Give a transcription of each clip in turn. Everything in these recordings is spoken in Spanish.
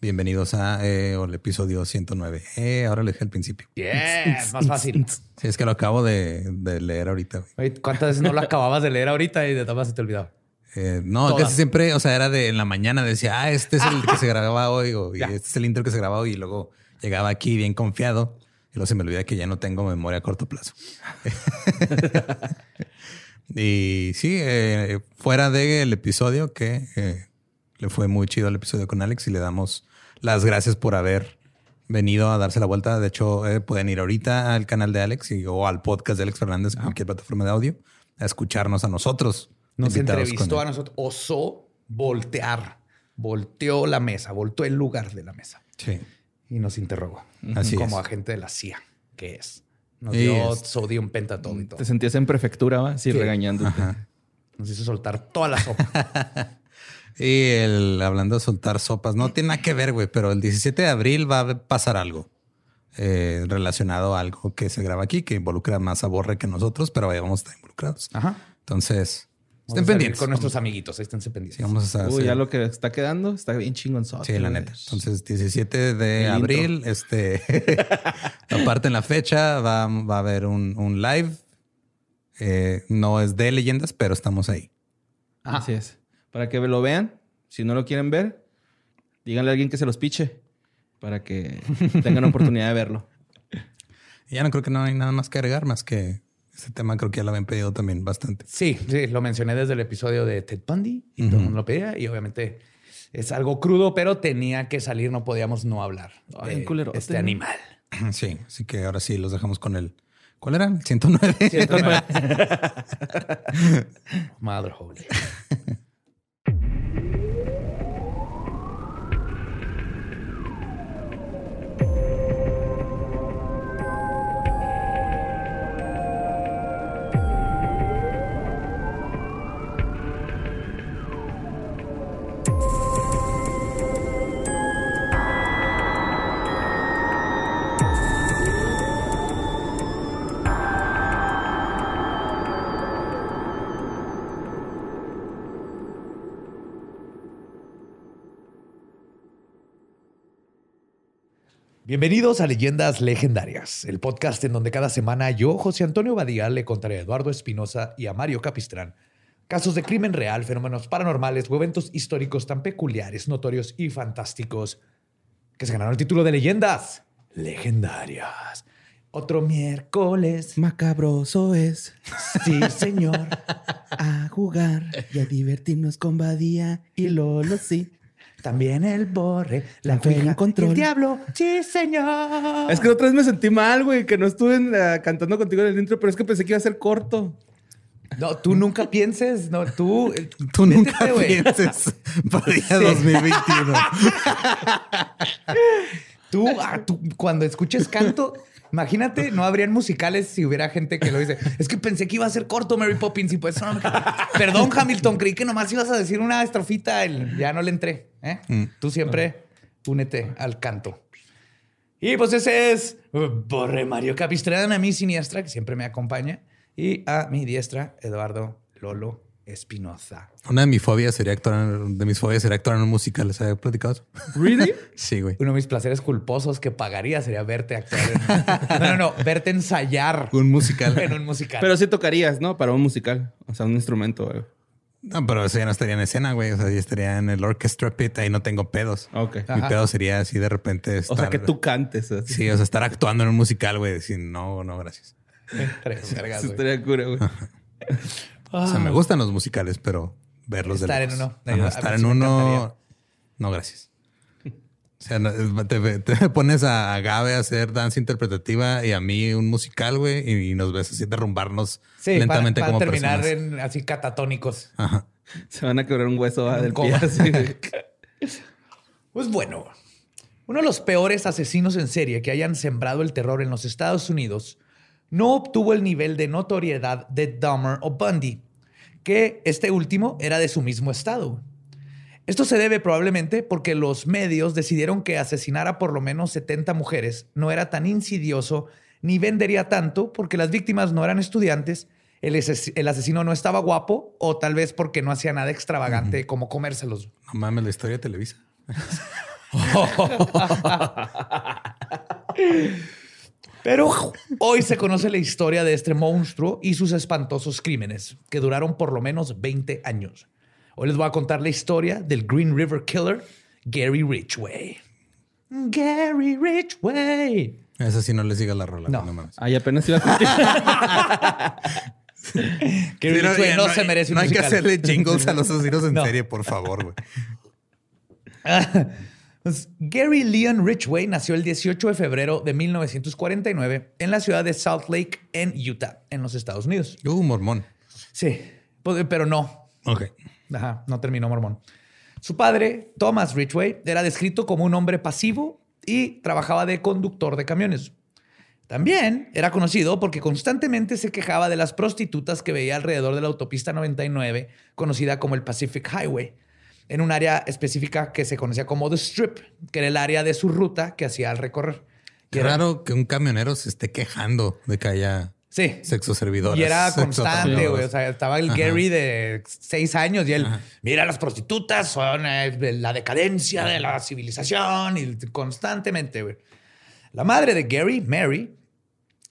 Bienvenidos a eh, el episodio 109. Eh, ahora lo dije al principio. Yes, más fácil. Sí, es que lo acabo de, de leer ahorita. güey. ¿Cuántas veces no lo acababas de leer ahorita y de todas se te olvidaba? Eh, no, Todas. casi siempre, o sea, era de en la mañana decía, ah, este es el que se grababa hoy, o y este es el intro que se grababa hoy, y luego llegaba aquí bien confiado, y luego se me olvida que ya no tengo memoria a corto plazo. y sí, eh, fuera del episodio, que eh, le fue muy chido el episodio con Alex, y le damos las gracias por haber venido a darse la vuelta. De hecho, eh, pueden ir ahorita al canal de Alex y, o al podcast de Alex Fernández, en cualquier plataforma de audio, a escucharnos a nosotros. Nos entrevistó a nosotros. Osó voltear. Volteó la mesa, volteó el lugar de la mesa Sí. y nos interrogó. Así como es. agente de la CIA, que es. Nos dio es- sodium pentatol y todo. Te sentías en prefectura, ¿va? Sí. regañándote. Nos hizo soltar toda la sopa. Y el hablando de soltar sopas, no tiene nada que ver, güey, pero el 17 de abril va a pasar algo eh, relacionado a algo que se graba aquí, que involucra más a Borre que nosotros, pero ahí vamos a estar involucrados. Ajá. Entonces, Vamos estén pendientes. Con nuestros amiguitos, ahí esténse Sí, pendientes. vamos a Uy, hacer- ya lo que está quedando está bien chingón. Sí, la neta. Entonces, 17 de El abril, este, aparte en la fecha, va, va a haber un, un live. Eh, no es de leyendas, pero estamos ahí. Así es. Para que lo vean. Si no lo quieren ver, díganle a alguien que se los piche. Para que tengan oportunidad de verlo. Y ya no creo que no hay nada más que agregar, más que ese tema creo que ya lo habían pedido también bastante. Sí, sí, lo mencioné desde el episodio de Ted Bundy y todo el mundo lo pedía. Y obviamente es algo crudo, pero tenía que salir, no podíamos no hablar Ay, de culerote, este animal. Sí, así que ahora sí los dejamos con el. ¿Cuál era? ¿El 109? 109. Mother Holy. Bienvenidos a Leyendas Legendarias, el podcast en donde cada semana yo, José Antonio Badía, le contaré a Eduardo Espinosa y a Mario Capistrán casos de crimen real, fenómenos paranormales o eventos históricos tan peculiares, notorios y fantásticos que se ganaron el título de Leyendas Legendarias. Otro miércoles, Macabroso es sí, señor. a jugar y a divertirnos con Badía y Lolo, sí. También el borre, la en control. el diablo, sí, señor. Es que otra vez me sentí mal, güey, que no estuve eh, cantando contigo en el intro, pero es que pensé que iba a ser corto. No, tú nunca pienses, no, tú. Tú nunca güey. pienses para día 2021. Tú, ah, tú, cuando escuches canto, imagínate, no habrían musicales si hubiera gente que lo dice. Es que pensé que iba a ser corto Mary Poppins y pues no me- Perdón, Hamilton, creí que nomás ibas a decir una estrofita. el- Ya no le entré. ¿eh? Tú siempre únete al canto. Y pues ese es Borre Mario Capistrán, a mi siniestra, que siempre me acompaña. Y a mi diestra, Eduardo Lolo Espinosa. Una de mis fobias sería actuar en, de mis fobias sería actuar en un musical. ¿Les había platicado eso? ¿Really? Sí, güey. Uno de mis placeres culposos que pagaría sería verte actuar en... No, no, no. Verte ensayar Un musical. en un musical. Pero sí tocarías, ¿no? Para un musical. O sea, un instrumento. güey. No, pero eso ya no estaría en escena, güey. O sea, ya estaría en el orchestra pit. Ahí no tengo pedos. Ok. Mi Ajá. pedo sería así de repente estar... O sea, que tú cantes. así. Sí, o sea, estar actuando en un musical, güey. Decir, no, no, gracias. Tres vergas, Eso güey. estaría cura, güey. O sea, me gustan los musicales, pero verlos de Estar en lejos. uno. Ajá, estar en uno. No, gracias. O sea, no, te, te pones a Gabe a hacer danza interpretativa y a mí un musical, güey, y, nos ves así derrumbarnos Sí, lentamente para, como terminar personas. en así catatónicos. Ajá. Se van a quebrar un hueso ah, del pie. coma. así. Pues bueno, uno de los peores asesinos en serie que hayan sembrado el terror en los Estados Unidos no obtuvo el nivel de notoriedad de Dahmer o Bundy, que este último era de su mismo estado. Esto se debe probablemente porque los medios decidieron que asesinar a por lo menos 70 mujeres no era tan insidioso ni vendería tanto porque las víctimas no eran estudiantes, el, ases- el asesino no estaba guapo o tal vez porque no hacía nada extravagante como comérselos. No mames, la historia de Televisa. Pero hoy se conoce la historia de este monstruo y sus espantosos crímenes, que duraron por lo menos 20 años. Hoy les voy a contar la historia del Green River Killer, Gary Ridgway. Gary Ridgway. Esa sí no le sigas la rola. No. güey, mames. Ay, apenas iba a. Gary Sí, no, Ridgway ya no, no se merece un No hay que musical. hacerle jingles a los asesinos en No. serie, por favor, güey. Gary Leon Ridgway nació el 18 de febrero de 1949 en la ciudad de Salt Lake, en Utah, en los Estados Unidos. Uh, mormón. Sí, pues, pero no, Ok. Ajá, no terminó mormón. Su padre, Thomas Ridgway, era descrito como un hombre pasivo y trabajaba de conductor de camiones. También era conocido porque constantemente se quejaba de las prostitutas que veía alrededor de la autopista 99, conocida como el Pacific Highway, en un área específica que se conocía como The Strip, que era el área de su ruta que hacía al recorrer. Qué era- raro que un camionero se esté quejando de que haya Sí. sexo servidores. Y era constante, güey. O sea, estaba el Ajá. Gary de seis años y él, mira, las prostitutas son eh, la decadencia de la civilización y constantemente, güey. La madre de Gary, Mary,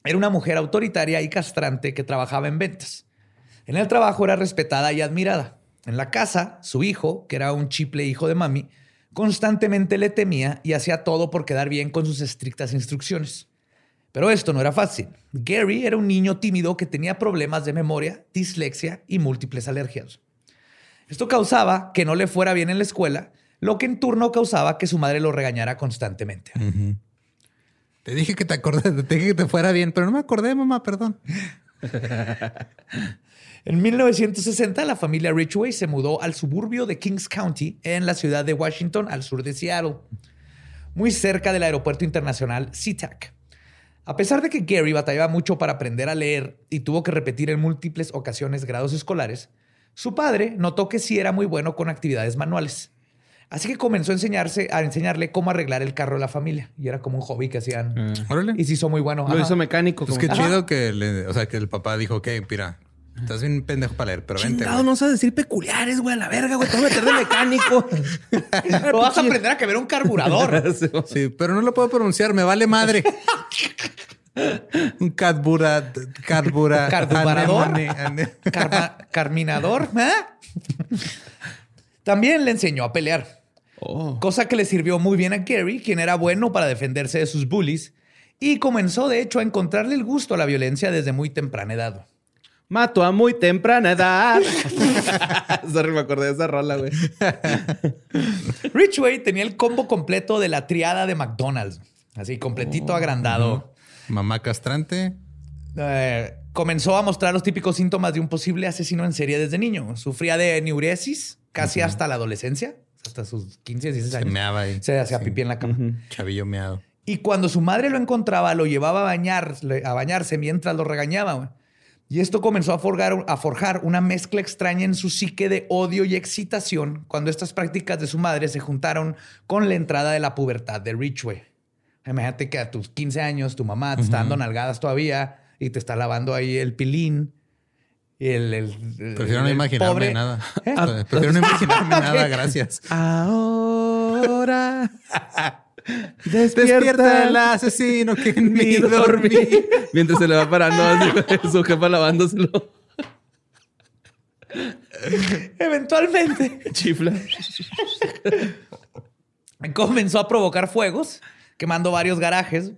era una mujer autoritaria y castrante que trabajaba en ventas. En el trabajo era respetada y admirada. En la casa, su hijo, que era un chiple hijo de mami, constantemente le temía y hacía todo por quedar bien con sus estrictas instrucciones. Pero esto no era fácil. Gary era un niño tímido que tenía problemas de memoria, dislexia y múltiples alergias. Esto causaba que no le fuera bien en la escuela, lo que en turno causaba que su madre lo regañara constantemente. Te dije que te acordé, te dije que te fuera bien, pero no me acordé, mamá, perdón. En 1960, la familia Ridgway se mudó al suburbio de Kings County, en la ciudad de Washington, al sur de Seattle, muy cerca del aeropuerto internacional SeaTac. A pesar de que Gary batallaba mucho para aprender a leer y tuvo que repetir en múltiples ocasiones grados escolares, su padre notó que sí era muy bueno con actividades manuales. Así que comenzó a, enseñarse, a enseñarle cómo arreglar el carro de la familia. Y era como un hobby que hacían. Órale. Y se hizo muy bueno. Lo Ajá. hizo mecánico. Pues como- qué chido que, le- o sea, que el papá dijo, ok, mira, estás bien pendejo para leer, pero vente. Chingado, güey". no sabes decir peculiares, güey, a la verga, güey. Te voy a meter de mecánico. Pero vas a aprender a quebrar un carburador. Sí, pero no lo puedo pronunciar, me vale madre. Un carbura, carbura, ¿Carburador? ane- ane- Carma- carminador. ¿eh? También le enseñó a pelear, Oh. cosa que le sirvió muy bien a Gary, quien era bueno para defenderse de sus bullies, y comenzó de hecho a encontrarle el gusto a la violencia desde muy temprana edad. Mato a muy temprana edad. Sorry, me acordé de esa rola, güey. Ridgway tenía el combo completo de la triada de McDonald's, así completito agrandado. Mamá castrante. Eh, comenzó a mostrar los típicos síntomas de un posible asesino en serie desde niño. Sufría de neuresis casi hasta la adolescencia, hasta sus 15, 16 Se años. meaba ahí. Se hacía Sí. pipí en la cama. Chavillo meado. Y cuando su madre lo encontraba, lo llevaba a, bañar, a bañarse mientras lo regañaba. Y esto comenzó a forjar, a forjar una mezcla extraña en su psique de odio y excitación cuando estas prácticas de su madre se juntaron con la entrada de la pubertad de Ridgway. Imagínate que a tus 15 años tu mamá te está dando nalgadas todavía y te está lavando ahí el pilín. Y el, el- el- Prefiero no imaginarme pobre- nada. ¿Eh? Prefiero no imaginarme nada, gracias. Ahora Despierta el asesino que en mí dormí. Mientras se le va parando así, su jefa lavándoselo. Eventualmente Chifla. comenzó a provocar fuegos, quemando varios garajes.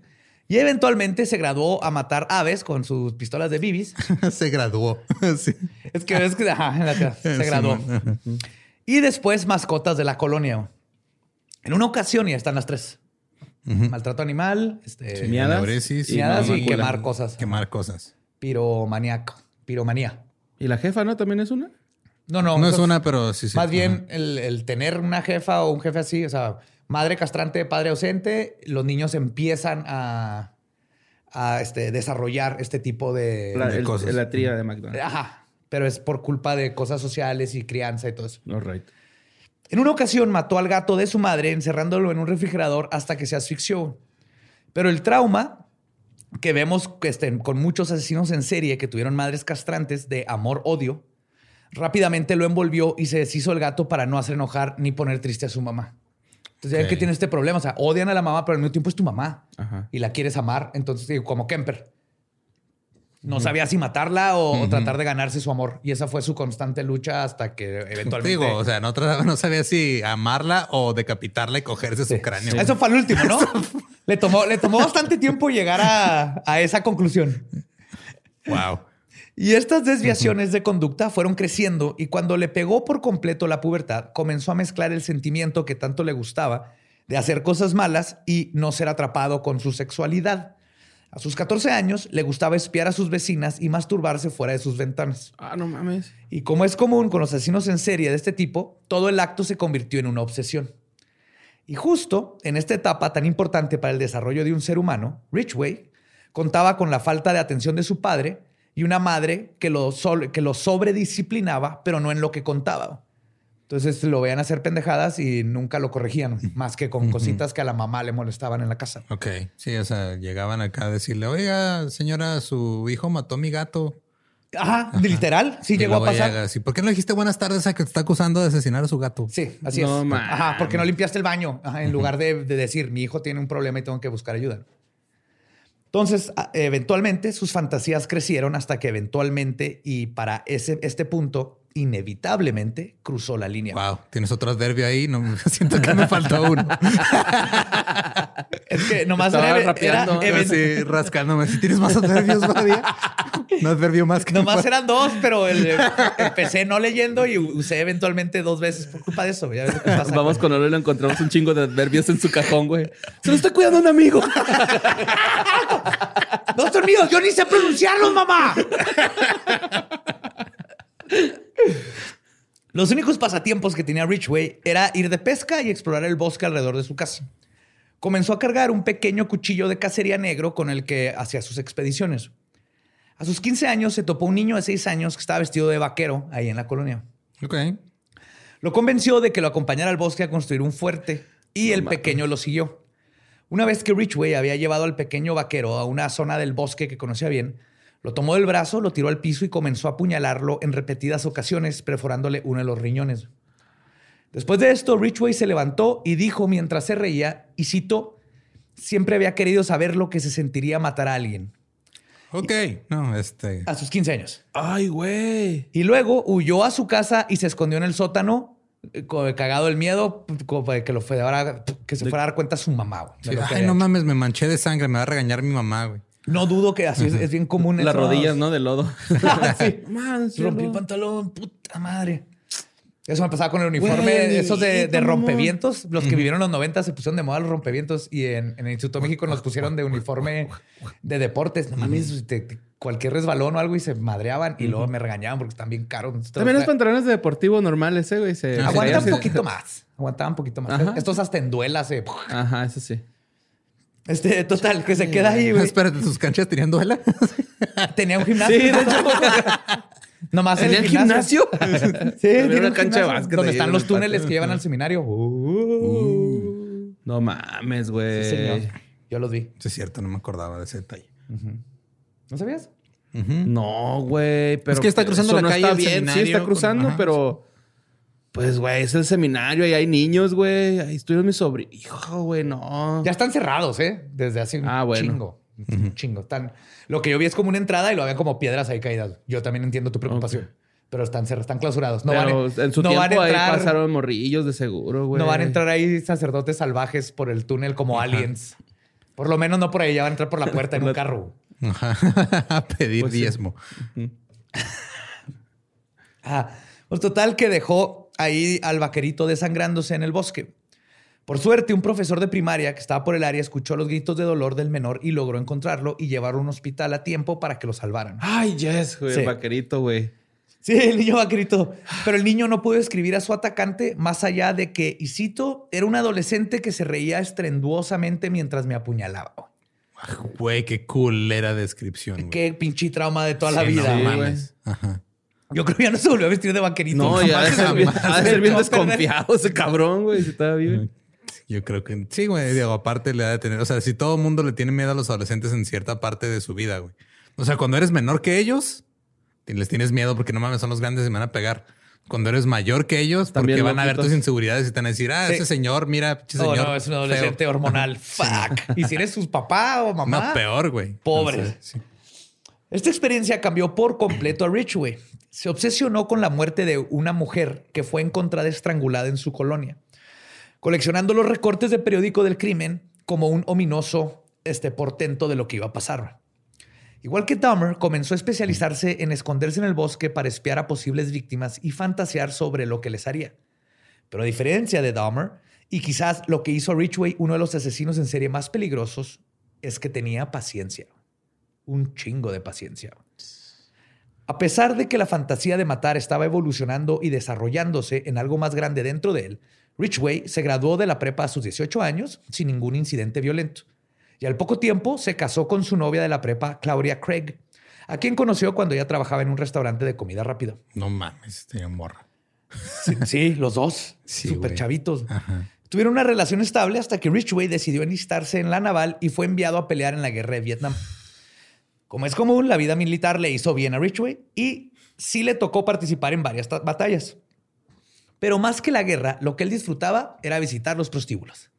Y eventualmente se graduó a matar aves con sus pistolas de bibis. Se graduó. Sí. Es que es que ajá, se graduó. Y después mascotas de la colonia. En una ocasión, y ya están las tres. Maltrato animal, este, Miadas. Neuresis miadas y quemar cosas. Quemar cosas. Piromaniaco. Piromanía. ¿Y la jefa, no? ¿También es una? No, no. No es una, pero sí, sí. Más bien el, el tener una jefa o un jefe así, o sea, madre castrante, padre ausente, los niños empiezan a, a, este, desarrollar este tipo de... La, de el- cosas. la tría de McDonald's. Ajá. Pero es por culpa de cosas sociales y crianza y todo eso. All right. En una ocasión mató al gato de su madre encerrándolo en un refrigerador hasta que se asfixió. Pero el trauma que vemos este, con muchos asesinos en serie que tuvieron madres castrantes de amor-odio, rápidamente lo envolvió y se deshizo el gato para no hacer enojar ni poner triste a su mamá. Entonces ya que tiene este problema. O sea, odian a la mamá, pero al mismo tiempo es tu mamá Ajá. y la quieres amar. Entonces, como Kemper. No sabía si matarla o, tratar de ganarse su amor. Y esa fue su constante lucha hasta que eventualmente... Digo, o sea, no, no sabía si amarla o decapitarla y cogerse su cráneo. Eso fue al último, ¿no? le, tomó, le tomó bastante tiempo llegar a, a esa conclusión. Wow. Y estas desviaciones de conducta fueron creciendo y cuando le pegó por completo la pubertad, comenzó a mezclar el sentimiento que tanto le gustaba de hacer cosas malas y no ser atrapado con su sexualidad. A sus 14 años le gustaba espiar a sus vecinas y masturbarse fuera de sus ventanas. Ah, no mames. Y como es común con los asesinos en serie de este tipo, todo el acto se convirtió en una obsesión. Y justo en esta etapa tan importante para el desarrollo de un ser humano, Ridgway contaba con la falta de atención de su padre y una madre que lo, que lo sobredisciplinaba, pero no en lo que contaba. Entonces lo veían hacer pendejadas y nunca lo corregían, más que con cositas que a la mamá le molestaban en la casa. Ok. Sí, o sea, llegaban acá a decirle, oiga, señora, su hijo mató a mi gato. Ajá, literal, sí Y llegó a pasar. llega así, ¿por qué no le dijiste buenas tardes a que te está acusando de asesinar a su gato? Sí, así No es. Ajá, porque no limpiaste el baño. Ajá, en lugar de, de decir, mi hijo tiene un problema y tengo que buscar ayuda. Entonces, eventualmente, sus fantasías crecieron hasta que eventualmente, y para ese, este punto, inevitablemente, cruzó la línea. Wow, tienes otro adverbio ahí. No, siento que me faltó uno. Es que nomás Estaba era, rapeando. rascándome. Si tienes más adverbios, todavía. Un adverbio más que nomás me eran dos, pero el- empecé no leyendo y usé eventualmente dos veces por culpa de eso. Ya ves pasa Vamos con Olo y lo encontramos un chingo de adverbios en su cajón, güey. Se lo está cuidando un amigo. ¡No son míos! ¡Yo ni sé pronunciarlos, mamá! Los únicos pasatiempos que tenía Richway era ir de pesca y explorar el bosque alrededor de su casa. Comenzó a cargar un pequeño cuchillo de cacería negro con el que hacía sus expediciones. A sus 15 años se topó un niño de 6 años que estaba vestido de vaquero ahí en la colonia. Ok. Lo convenció de que lo acompañara al bosque a construir un fuerte y el pequeño lo siguió. Una vez que Richway había llevado al pequeño vaquero a una zona del bosque que conocía bien, lo tomó del brazo, lo tiró al piso y comenzó a apuñalarlo en repetidas ocasiones, perforándole uno de los riñones. Después de esto, Richway se levantó y dijo mientras se reía, y cito, siempre había querido saber lo que se sentiría matar a alguien, Ok. No, este. a sus 15 años. Ay, güey. Y luego huyó a su casa y se escondió en el sótano, eh, cagado del miedo, como para que, lo fuera, que se fuera a dar cuenta su mamá. güey, Sí, Ay, no mames, me manché de sangre. Me va a regañar mi mamá, güey. No dudo que así es, es bien común. Las eso. rodillas, ¿no? De lodo. sí. Man, Rompí el pantalón, puta madre. Eso me pasaba con el uniforme, Güey, esos de, de rompevientos. Los que vivieron en los 90 se pusieron de moda los rompevientos y en, en el Instituto México nos pusieron de uniforme de deportes. No mames, te- te- cualquier resbalón o algo y se madreaban y luego me regañaban porque están bien caros. También los pantalones de deportivo normales, ¿eh, güey? Se, se Aguantan caían, un se- poquito más. Aguantaban un poquito más. Ajá. Estos hasta en duelas. eh. Ajá, eso sí. Este, total, que se queda ahí, güey. Espérate, tus canchas tenían duela. Tenía un gimnasio. Sí, de hecho. Nomás en ¿Tenía el gimnasio. gimnasio? Sí, Había tiene una un cancha de básquet Donde están los el túneles patio. que llevan al seminario. Uh. No mames, güey. Sí, señor. Yo los vi. Sí, es cierto, no me acordaba de ese detalle. ¿No sabías? No, güey, pero... Es que está cruzando la no calle está bien. Sí, está con- cruzando, ajá, pero... Pues, güey, es el seminario y hay niños, güey. Ahí estuvieron mis sobrinos. Hijo, güey, no. Ya están cerrados, ¿eh? Desde hace un Ah, bueno. chingo. Un chingo. Están... Lo que yo vi es como una entrada y lo habían como piedras ahí caídas. Yo también entiendo tu preocupación. Pero están, cer- están clausurados. No pero van, a- en su no van a ahí entrar, pasaron morrillos de seguro, güey. No van a entrar ahí sacerdotes salvajes por el túnel como aliens. Por lo menos no por ahí. Ya van a entrar por la puerta en un carro. Ajá. A pedir Pues sí. diezmo. Ah, pues total que dejó ahí al vaquerito desangrándose en el bosque. Por suerte, un profesor de primaria que estaba por el área escuchó los gritos de dolor del menor y logró encontrarlo y llevarlo a un hospital a tiempo para que lo salvaran. Ay, yes, güey. Sí. El vaquerito, güey. Sí, el niño vaquerito. Pero el niño no pudo escribir a su atacante más allá de que, y cito, era un adolescente que se reía estrenduosamente mientras me apuñalaba. Güey, qué culera descripción. Qué pinche trauma de toda la vida. no Sí, güey. mames. Ajá. Yo creo que ya no se volvió a vestir de vaquerito. No, ya ha de ser bien, ha de ser bien No, desconfiado ese cabrón, güey. Si estaba vivo. Yo creo que sí, güey. Digo, aparte le ha de tener. O sea, si todo el mundo le tiene miedo a los adolescentes en cierta parte de su vida, güey. O sea, cuando eres menor que ellos, les tienes miedo porque no mames, son los grandes y me van a pegar. Cuando eres mayor que ellos, porque van a ver tus inseguridades y te van a decir, ah, Sí. ese señor, mira, pinche Oh, señor. no, es un adolescente feo". hormonal. Fuck. Y si eres su papá o mamá. No, peor, güey. Pobre. Entonces, sí. Esta experiencia cambió por completo a Ridgway. Se obsesionó con la muerte de una mujer que fue encontrada estrangulada en su colonia, coleccionando los recortes de periódico del crimen como un ominoso este, portento de lo que iba a pasar. Igual que Dahmer, comenzó a especializarse en esconderse en el bosque para espiar a posibles víctimas y fantasear sobre lo que les haría. Pero a diferencia de Dahmer, y quizás lo que hizo a Ridgway uno de los asesinos en serie más peligrosos, es que tenía paciencia un chingo de paciencia. A pesar de que la fantasía de matar estaba evolucionando y desarrollándose en algo más grande dentro de él, Ridgway se graduó de la prepa a sus 18 años sin ningún incidente violento. Y al poco tiempo se casó con su novia de la prepa, Claudia Craig, a quien conoció cuando ella trabajaba en un restaurante de comida rápida. No mames, tenía morra. Sí, sí, los dos, Sí, chavitos. Ajá. Tuvieron una relación estable hasta que Ridgway decidió enlistarse en la naval y fue enviado a pelear en la guerra de Vietnam. Como es común, la vida militar le hizo bien a Ridgway y sí le tocó participar en varias ta- batallas. Pero más que la guerra, lo que él disfrutaba era visitar los prostíbulos.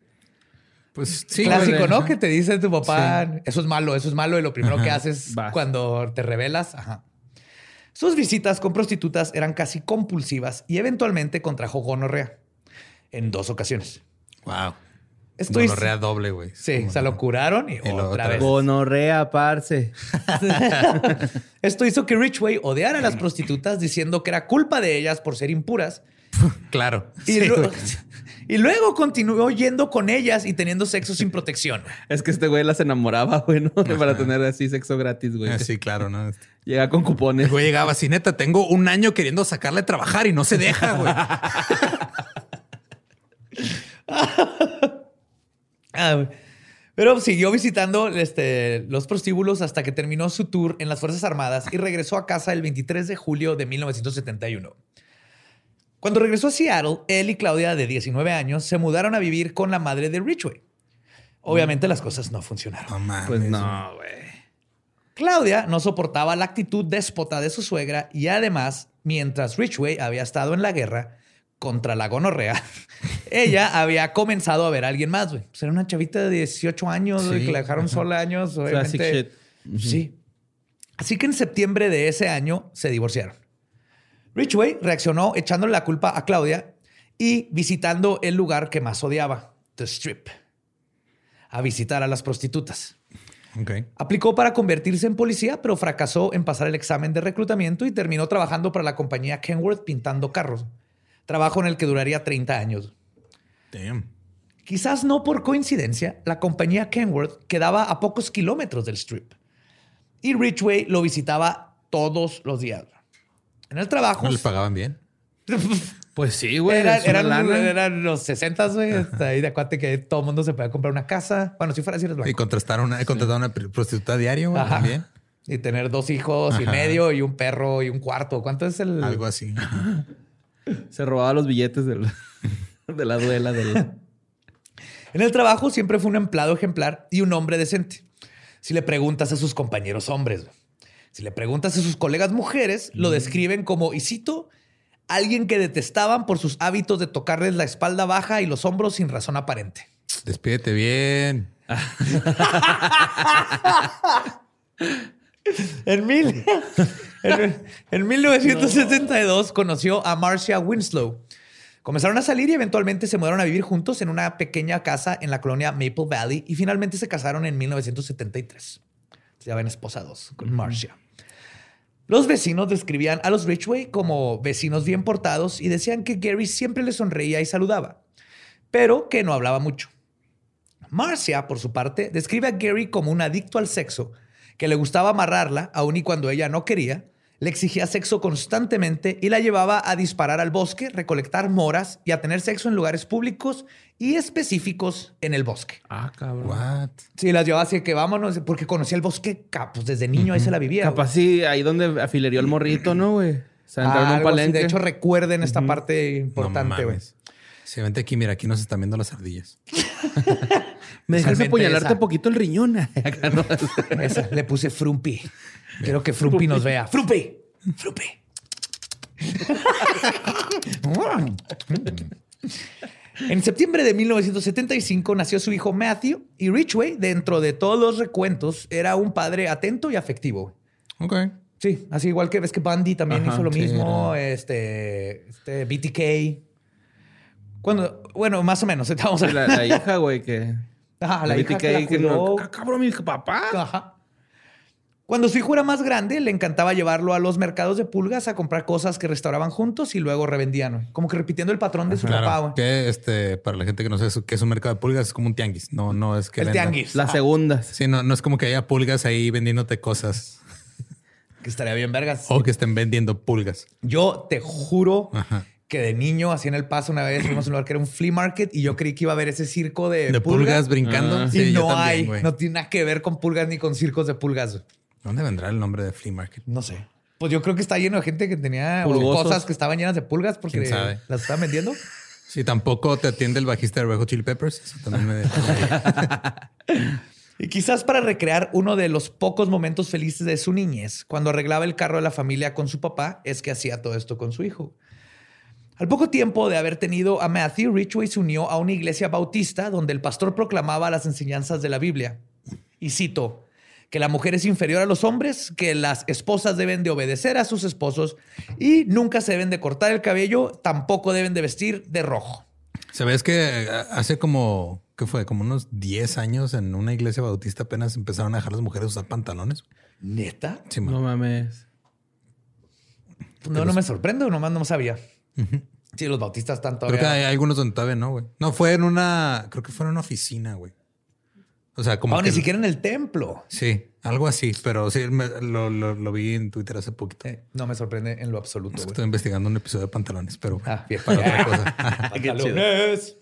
Pues sí. Clásico. ¿no? Que te dice tu papá, eso es malo, eso es malo, y lo primero que haces Vas. cuando te rebelas, ajá. Sus visitas con prostitutas eran casi compulsivas y eventualmente contrajo gonorrea en dos ocasiones. Wow. Estoy Gonorrea doble, güey. Sí, Como se lo curaron y, otra otra vez. Gonorrea, parce. Esto hizo que Ridgway odiara a las prostitutas diciendo que era culpa de ellas por ser impuras. Claro. Y, Sí, luego continuó yendo con ellas y teniendo sexo sin protección. Es que este güey las enamoraba, güey, ¿no? Para tener así sexo gratis, güey. Ah, Sí, claro, ¿no? Llega con cupones. El güey llegaba así, neta, tengo un año queriendo sacarle a trabajar y no se deja, güey. Ah. Pero siguió visitando este, los prostíbulos hasta que terminó su tour en las Fuerzas Armadas y regresó a casa el 23 de julio de 1971. Cuando regresó a Seattle, él y Claudia, de 19 años, se mudaron a vivir con la madre de Ridgway. Obviamente las cosas no funcionaron. No mames. Pues no, güey. Claudia no soportaba la actitud déspota de su suegra y además, mientras Ridgway había estado en la guerra contra la gonorrea, ella había comenzado a ver a alguien más, güey. Pues era una chavita de 18 años, Sí, que la dejaron ajá. sola años, Classic shit. Sí. Así que en septiembre de ese año se divorciaron. Ridgway reaccionó echándole la culpa a Claudia y visitando el lugar que más odiaba, The Strip, a visitar a las prostitutas. Ok. Aplicó para convertirse en policía, pero fracasó en pasar el examen de reclutamiento y terminó trabajando para la compañía Kenworth pintando carros. Trabajo en el que duraría 30 años. Damn. Quizás no por coincidencia, la compañía Kenworth quedaba a pocos kilómetros del strip. Y Ridgway lo visitaba todos los días. En el trabajo. ¿No les pagaban bien? Pues sí, güey. Era- eran, lana. eran los 60, güey. Ahí de acuate que todo el mundo se podía comprar una casa. Bueno, si fuera así, eres Y contratar una, contratar una prostituta diario, güey, también. Y tener dos hijos y medio y un perro y un cuarto. ¿Cuánto es el...? Algo así. Se robaba los billetes del- de la duela del. En el trabajo siempre fue un empleado ejemplar y un hombre decente. Si le preguntas a sus compañeros hombres. Si le preguntas a sus colegas mujeres, lo describen como, y cito, alguien que detestaban por sus hábitos de tocarles la espalda baja y los hombros sin razón aparente. Despídete bien. En, mil- en, en 1972 conoció a Marcia Winslow. Comenzaron a salir y eventualmente se mudaron a vivir juntos en una pequeña casa en la colonia Maple Valley y finalmente se casaron en 1973. Ya ven esposados con Marcia. Los vecinos describían a los Ridgway como vecinos bien portados y decían que Gary siempre les sonreía y saludaba, pero que no hablaba mucho. Marcia, por su parte, describe a Gary como un adicto al sexo, que le gustaba amarrarla, aun y cuando ella no quería, le exigía sexo constantemente y la llevaba a disparar al bosque, recolectar moras y a tener sexo en lugares públicos y específicos en el bosque. Ah, cabrón. What? Sí, las llevaba así que vámonos, porque conocía el bosque, pues desde niño ahí se la vivía. Capaz sí, ahí donde afilería el morrito, ¿no, güey? O sea, Ah, en un así. palenque. De hecho, recuerden esta parte importante, güey. Sí, vente aquí, mira, aquí nos están viendo las ardillas. Me dejas Especialmente apuñalarte un poquito el riñón. Esa, le puse Frumpi. Quiero que Frumpi nos vea. Frumpi. Frumpi. En septiembre de 1975 nació su hijo Matthew y Ridgway, dentro de todos los recuentos, era un padre atento y afectivo. Ok. Sí, así igual que ves que Bundy también Ajá, hizo lo mismo, este, este BTK. Cuando, bueno, más o menos. A la, la hija, güey, que... Ajá, la hija BTK que la que no- cuidó. "Ah, Cabrón, mi papá. Ajá. Cuando su hijo era más grande, le encantaba llevarlo a los mercados de pulgas a comprar cosas que restauraban juntos y luego revendían. güey. Como que repitiendo el patrón de su Claro, papá. güey. que este, para la gente que no sabe qué es un mercado de pulgas, es como un tianguis. No, no es que El vendan. tianguis. Las segundas. Sí, no, no es como que haya pulgas ahí vendiéndote cosas Que estaría bien, vergas. o que estén vendiendo pulgas. Yo te juro Ajá. Que de niño, así en el paso, una vez fuimos a un lugar que era un flea market y yo creí que iba a haber ese circo de, De pulgas brincando. Ah. Y no también, hay. No tiene nada que ver con pulgas ni con circos de pulgas. ¿Dónde vendrá el nombre de flea market? No sé. Pues yo creo que está lleno de gente que tenía Pulgosos. cosas que estaban llenas de pulgas porque las estaban vendiendo. Si tampoco te atiende el bajista de Red Hot Chili Peppers, eso también me... Y quizás para recrear uno de los pocos momentos felices de su niñez, cuando arreglaba el carro de la familia con su papá, es que hacía todo esto con su hijo. Al poco tiempo de haber tenido a Matthew, Ridgway se unió a una iglesia bautista donde el pastor proclamaba las enseñanzas de la Biblia. Y cito, que la mujer es inferior a los hombres, que las esposas deben de obedecer a sus esposos y nunca se deben de cortar el cabello, tampoco deben de vestir de rojo. ¿Sabes que hace como, ¿qué fue? Como unos 10 años en una iglesia bautista apenas empezaron a dejar las mujeres usar pantalones? ¿Neta? Sí. No mames. No, no me sorprendo, nomás no sabía. Sí, los bautistas están Creo que todavía... hay algunos donde todavía no, güey. No, fue en una, creo que fue en una oficina, güey. O sea, como Oh, que... ni siquiera en el templo. Sí, algo así, pero sí, me- lo, lo- lo vi en Twitter hace poquito. Eh, no me sorprende en lo absoluto. Es que. Estoy investigando un episodio de pantalones, pero Ah, bien. para otra cosa. Pantalones.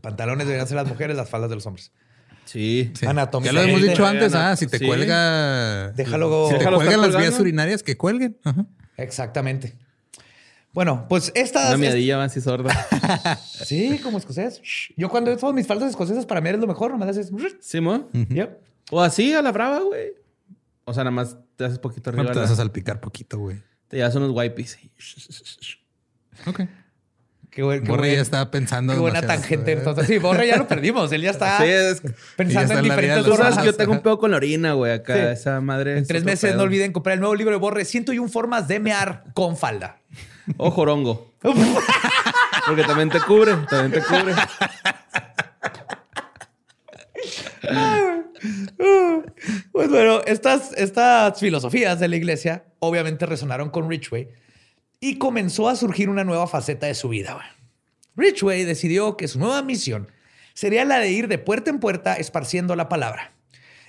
Pantalones deberían ser las mujeres, las faldas de los hombres. Sí. Sí. Anatomía. Ya lo hemos dicho antes, ah, si te sí. cuelga... Déjalo- Si te Déjalo cuelgan las vías urinarias, que cuelguen. Ajá. Exactamente. Bueno, pues estas. Una miadilla va así sorda. Sí, como escocés. Yo cuando uso mis faldas escocesas para mí es lo mejor, nomás haces. ¿Sí, mo? Yep. O así, a la brava, güey. O sea, nada más te haces poquito arriba. Te vas a salpicar poquito, güey. Te llevas unos wipes. Ok. Qué, buen, qué, Borre buen- ya estaba pensando. qué buena tangente. Entonces, sí, Borre ya lo perdimos. Él ya está Sí, es... Ya pensando está en diferentes Tú sabes que yo tengo un pedo con la orina, güey. Acá, Sí. esa madre. En es tres meses pedo. no olviden comprar el nuevo libro de Borre, 101 formas de mear con falda. O jorongo. Porque también te cubre. También te cubre. Pues bueno, estas, estas filosofías de la iglesia obviamente resonaron con Ridgway y comenzó a surgir una nueva faceta de su vida. Ridgway decidió que su nueva misión sería la de ir de puerta en puerta esparciendo la palabra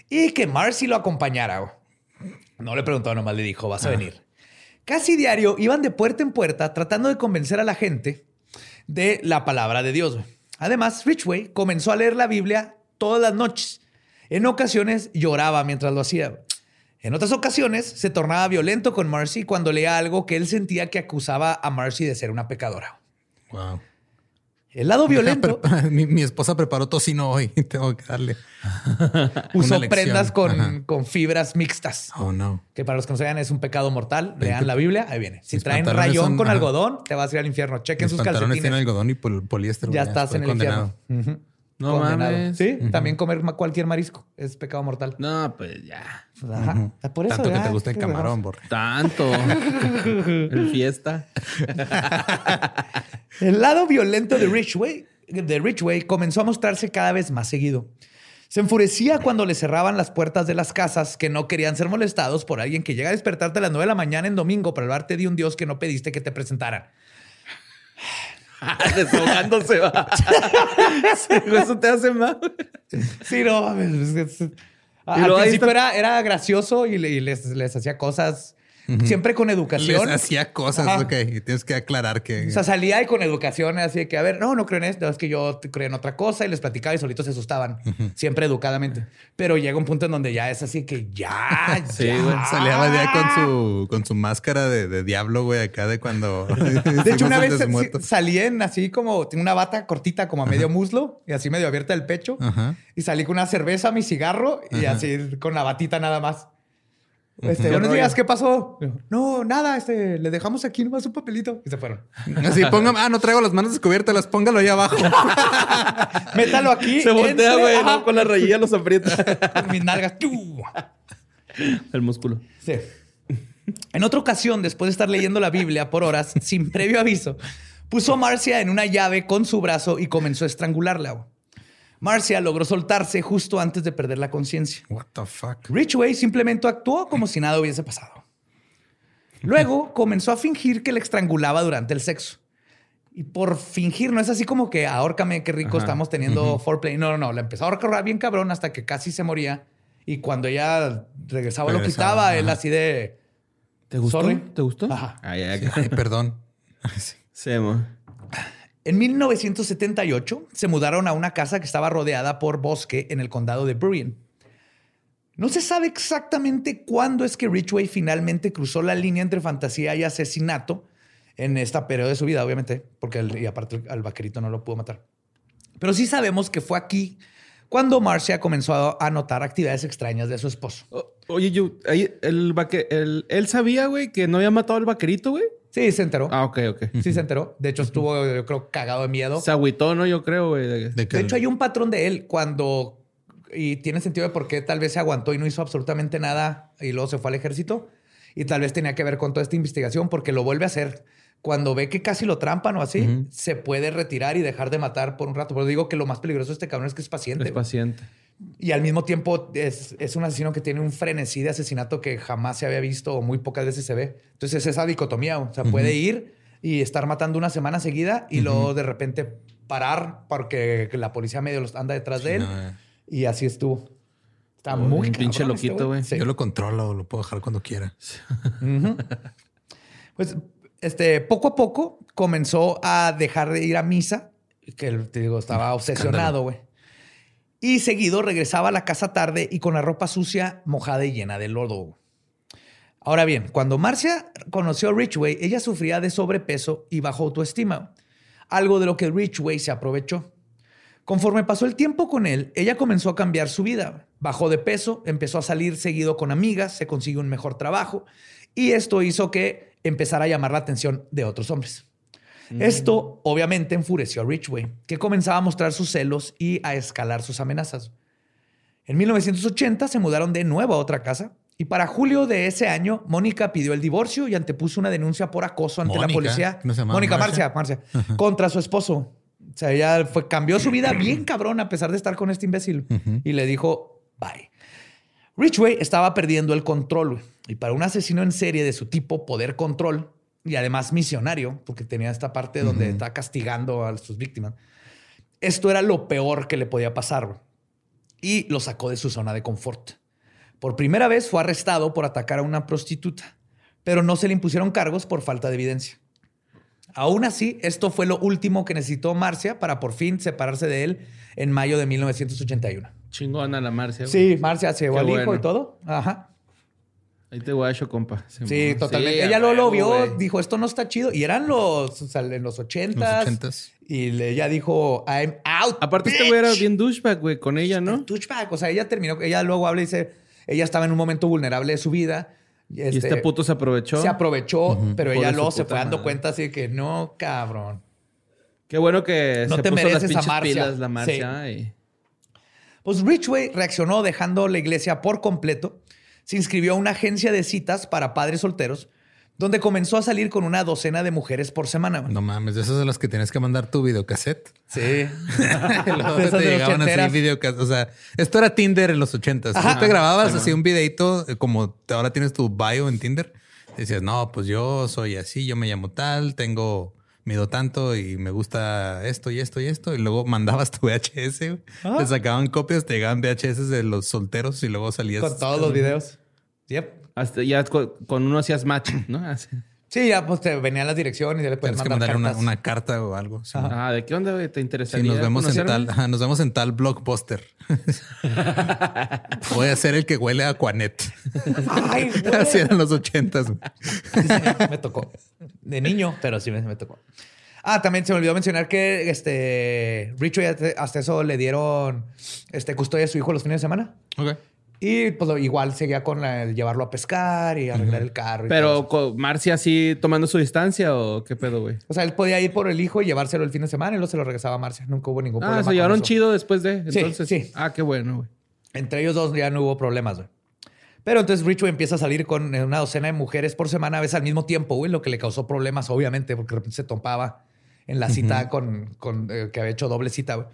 y que Marcy lo acompañara. No le preguntó, nomás le dijo, vas a venir. Casi diario iban de puerta en puerta tratando de convencer a la gente de la palabra de Dios. Además, Ridgway comenzó a leer la Biblia todas las noches. En ocasiones lloraba mientras lo hacía. En otras ocasiones se tornaba violento con Marcy cuando leía algo que él sentía que acusaba a Marcy de ser una pecadora. Wow. El lado violento mi, mi esposa preparó tocino hoy. Tengo que darle. usó prendas con, con fibras mixtas. Oh, no. Que para los que no saben es un pecado mortal. Lean la Biblia, ahí viene. Si mis traen rayón son- con ajá. algodón, te vas a ir al infierno. Chequen Mis sus pantalones calcetines. tienen algodón y pol- poliéster. Ya estás en el condenado. infierno. No Condenado. mames. Sí, también comer cualquier marisco es pecado mortal. No, pues ya. Pues, ajá. Por eso, Tanto que te gusta el camarón, borre. Tanto. el fiesta. El lado violento de Richway, de Richway comenzó a mostrarse cada vez más seguido. Se enfurecía cuando le cerraban las puertas de las casas que no querían ser molestados por alguien que llega a despertarte a las 9 de la mañana en domingo para hablarte de un Dios que no pediste que te presentaran. Desahogándose, va. Eso te hace mal. Sí, no, mames, Al principio está- era, era gracioso y, le- y les, les hacía cosas siempre con Les educación. hacía cosas, Ajá. ok. Y tienes que aclarar que. O sea, salía y con educación, así de que, a ver, no, no creo en esto, es que yo creo en otra cosa y les platicaba y solitos se asustaban, siempre educadamente. Pero llega un punto en donde ya es así que ya, Sí, ya. güey. Salía ya con su, con su máscara de, de diablo, güey, acá de cuando. De hecho, una vez salí en así como una bata cortita, como a medio muslo y así medio abierta el pecho. Ajá. Y salí con una cerveza, mi cigarro y así con la batita nada más. Este, Qué buenos días, ¿qué pasó? No, nada, este, le dejamos aquí nomás un papelito y se fueron. Así, póngame, ah, no traigo las manos descubiertas, las póngalo ahí abajo. Métalo aquí. Se voltea, güey. Con la rayilla los aprieta. con mis nalgas. ¡Tú! El músculo. Sí. En otra ocasión, después de estar leyendo la Biblia por horas, sin previo aviso, puso a Marcia en una llave con su brazo y comenzó a estrangularla. Marcia logró soltarse justo antes de perder la conciencia. What the fuck? Richway simplemente actuó como si nada hubiese pasado. Luego comenzó a fingir que le estrangulaba durante el sexo. Y por fingir, no es así como que ahórcame, qué rico Ajá. estamos teniendo foreplay. No, no, no. La empezó a ahorcar bien cabrón hasta que casi se moría. Y cuando ella regresaba, lo Regresaba, quitaba. Él ajá. así de. ¿Te gustó? Sorry. ¿Te gustó? Ajá. Ay, ay, Ay, perdón. Sí. En 1978 se mudaron a una casa que estaba rodeada por bosque en el condado de Burien. No se sabe exactamente cuándo es que Richway finalmente cruzó la línea entre fantasía y asesinato en esta periodo de su vida, obviamente, porque y aparte al vaquerito no lo pudo matar. Pero sí sabemos que fue aquí cuando Marcia comenzó a, a notar actividades extrañas de su esposo. Oye, yo, ahí el vaque, el, él sabía, güey, que no había matado al vaquerito, güey. Sí, se enteró. Ah, ok, ok. Sí, se enteró. De hecho, estuvo, yo creo, cagado de miedo. Se agüitó, ¿no? Yo creo, güey. de- De que De hecho, hay un patrón de él cuando. Y tiene sentido de por qué tal vez se aguantó y no hizo absolutamente nada y luego se fue al ejército. Y tal vez tenía que ver con toda esta investigación porque lo vuelve a hacer. Cuando ve que casi lo trampan o así, se puede retirar y dejar de matar por un rato. Pero digo que lo más peligroso de este cabrón es que es paciente. es paciente. Y al mismo tiempo es, es un asesino que tiene un frenesí de asesinato que jamás se había visto o muy pocas veces se ve. Entonces es esa dicotomía. O sea, puede ir y estar matando una semana seguida y luego de repente parar porque la policía medio los anda detrás de él. No, eh. Y así estuvo. Está Oh, muy un pinche cabrón loquito, güey. Sí. Yo lo controlo, lo puedo dejar cuando quiera. Pues este, poco a poco comenzó a dejar de ir a misa, que te digo, estaba obsesionado, güey. Y seguido regresaba a la casa tarde y con la ropa sucia, mojada y llena de lodo. Ahora bien, cuando Marcia conoció a Richway, ella sufría de sobrepeso y bajo autoestima, algo de lo que Richway se aprovechó. Conforme pasó el tiempo con él, ella comenzó a cambiar su vida. Bajó de peso, empezó a salir seguido con amigas, se consiguió un mejor trabajo y esto hizo que empezara a llamar la atención de otros hombres. Esto obviamente enfureció a Richway, que comenzaba a mostrar sus celos y a escalar sus amenazas. En 1980 se mudaron de nuevo a otra casa y para julio de ese año Mónica pidió el divorcio y antepuso una denuncia por acoso ante la policía. ¿no se llamaba Mónica Marcia? Marcia, Marcia, contra su esposo. O sea, ella fue, cambió su vida bien cabrón a pesar de estar con este imbécil y le dijo bye. Richway estaba perdiendo el control y para un asesino en serie de su tipo, poder control y además misionario, porque tenía esta parte donde está castigando a sus víctimas. Esto era lo peor que le podía pasar y lo sacó de su zona de confort. Por primera vez fue arrestado por atacar a una prostituta, pero no se le impusieron cargos por falta de evidencia. Aún así, esto fue lo último que necesitó Marcia para por fin separarse de él en mayo de 1981. Chingona la Marcia, güey. Sí, Marcia se llevó al hijo bueno. y todo. Ajá. Ahí te guacho, compa. Sí, mo. totalmente. Sí, a Ella lo, lo vio, dijo, esto no está chido. Y eran los, o sea, en los Los ochentas. ochentas. Y le- ella dijo, I'm out. Aparte, este güey era bitch". bien douchebag, güey, con ella, ¿no? Touchback. O sea, ella terminó, ella luego habla y dice, ella estaba en un momento vulnerable de su vida. Y este puto se aprovechó. se aprovechó, pero ella de luego se fue dando madre. cuenta así que no, cabrón. Qué bueno que No se te puso las mereces a pinches Marcia. pilas la Marcia. y- Pues Ridgway reaccionó dejando la iglesia por completo, se inscribió a una agencia de citas para padres solteros, donde comenzó a salir con una docena de mujeres por semana. No mames, de esas de las que tienes que mandar tu videocassette. Sí. Luego te llegaban así ochenteras. videocas- O sea, esto era Tinder en los ochentas. Tú te grababas así un videito, eh, como ahora tienes tu bio en Tinder. Decías, no, pues yo soy así, yo me llamo tal, tengo, mido tanto y me gusta esto y esto y esto. Y luego mandabas tu VHS, güey. Ah. Te sacaban copias, te llegaban VHS de los solteros y luego salías. Con todos los videos. Yep. Hasta ya con, con uno hacías match, ¿no? Sí, ya pues te venían las direcciones y ya le puedes Tienes que mandar una, carta o algo. sí. Ah, ¿de qué onda, güey? ¿Te Sí, interesaría nos vemos en tal, nos vemos en tal blockbuster. Voy a ser el que huele a Aquanet. Ay, güey. Así eran los ochentas. Sí, me tocó. De niño, pero sí me, me tocó. Ah, también se me olvidó mencionar que este Richard hasta- hasta eso le dieron este custodia a su hijo los fines de semana. Ok. Y pues igual seguía con la- el llevarlo a pescar y arreglar el carro. y Pero con Marcia así tomando su distancia o qué pedo, güey. O sea, él podía ir por el hijo y llevárselo el fin de semana y luego se lo regresaba a Marcia. Nunca hubo ningún problema. Ah, se llevaron chido después de. Entonces, sí. Ah, qué bueno, güey. Entre ellos dos ya no hubo problemas, güey. Pero entonces Richard empieza a salir con una docena de mujeres por semana a veces al mismo tiempo, güey, lo que le causó problemas, obviamente, porque de repente se topaba en la cita con, con, eh, que había hecho doble cita, güey.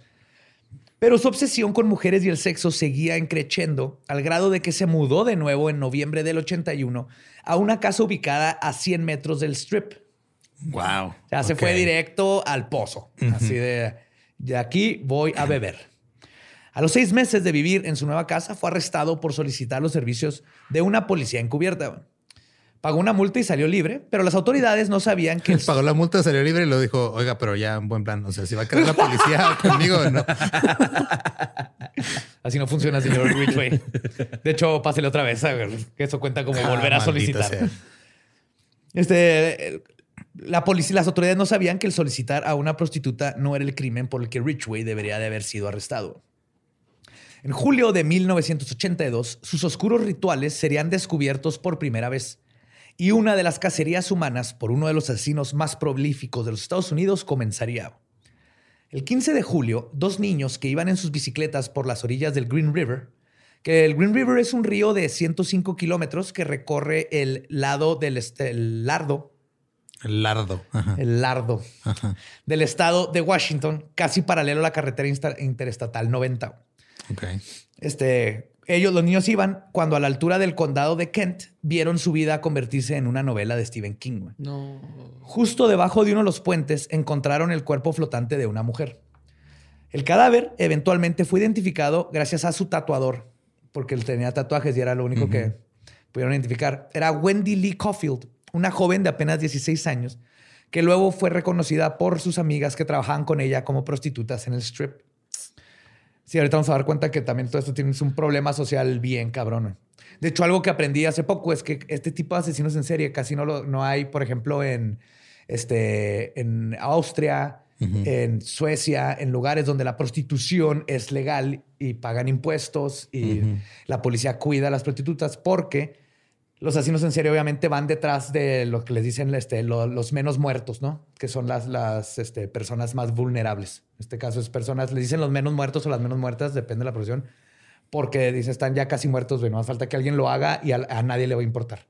Pero su obsesión con mujeres y el sexo seguía encrechendo al grado de que se mudó de nuevo en noviembre del 81 a una casa ubicada a 100 metros del strip. Wow. O sea, se fue directo al pozo. Así de, de aquí voy a beber. A los seis meses de vivir en su nueva casa, fue arrestado por solicitar los servicios de una policía encubierta. Pagó una multa y salió libre, pero las autoridades no sabían que... Pagó la multa, salió libre y lo dijo, oiga, pero ya en buen plan. O sea, si va a quedar la policía conmigo o no. Así no funciona, señor Ridgway. De hecho, pásele otra vez. a ver, que eso cuenta como volver a Ah, solicitar. sea. Este, la policía, las autoridades no sabían que el solicitar a una prostituta no era el crimen por el que Ridgway debería de haber sido arrestado. En julio de 1982, sus oscuros rituales serían descubiertos por primera vez y una de las cacerías humanas por uno de los asesinos más prolíficos de los Estados Unidos comenzaría. El 15 de julio, dos niños que iban en sus bicicletas por las orillas del Green River, que el Green River es un río de 105 kilómetros que recorre el lado del este- el lardo, El lardo. Ajá. el lardo Ajá. del estado de Washington, casi paralelo a la carretera interestatal 90. Ok. Este, ellos, los niños iban cuando a la altura del condado de Kent vieron su vida convertirse en una novela de Stephen King. No. Justo debajo de uno de los puentes encontraron el cuerpo flotante de una mujer. El cadáver eventualmente fue identificado gracias a su tatuador, porque él tenía tatuajes y era lo único que pudieron identificar. Era Wendy Lee Caulfield, una joven de apenas 16 años, que luego fue reconocida por sus amigas que trabajaban con ella como prostitutas en el strip. Sí, ahorita vamos a dar cuenta que también todo esto tiene un problema social bien cabrón. De hecho, algo que aprendí hace poco es que este tipo de asesinos en serie casi no, lo, no hay, por ejemplo, en, este, en Austria, en Suecia, en lugares donde la prostitución es legal y pagan impuestos y la policía cuida a las prostitutas porque los asesinos en serie obviamente van detrás de lo que les dicen este, lo- los menos muertos, ¿no? Que son las, las este, personas más vulnerables. En este caso es personas, les dicen los menos muertos o las menos muertas, depende de la profesión, porque dicen están ya casi muertos, no hace falta que alguien lo haga y a, a nadie le va a importar.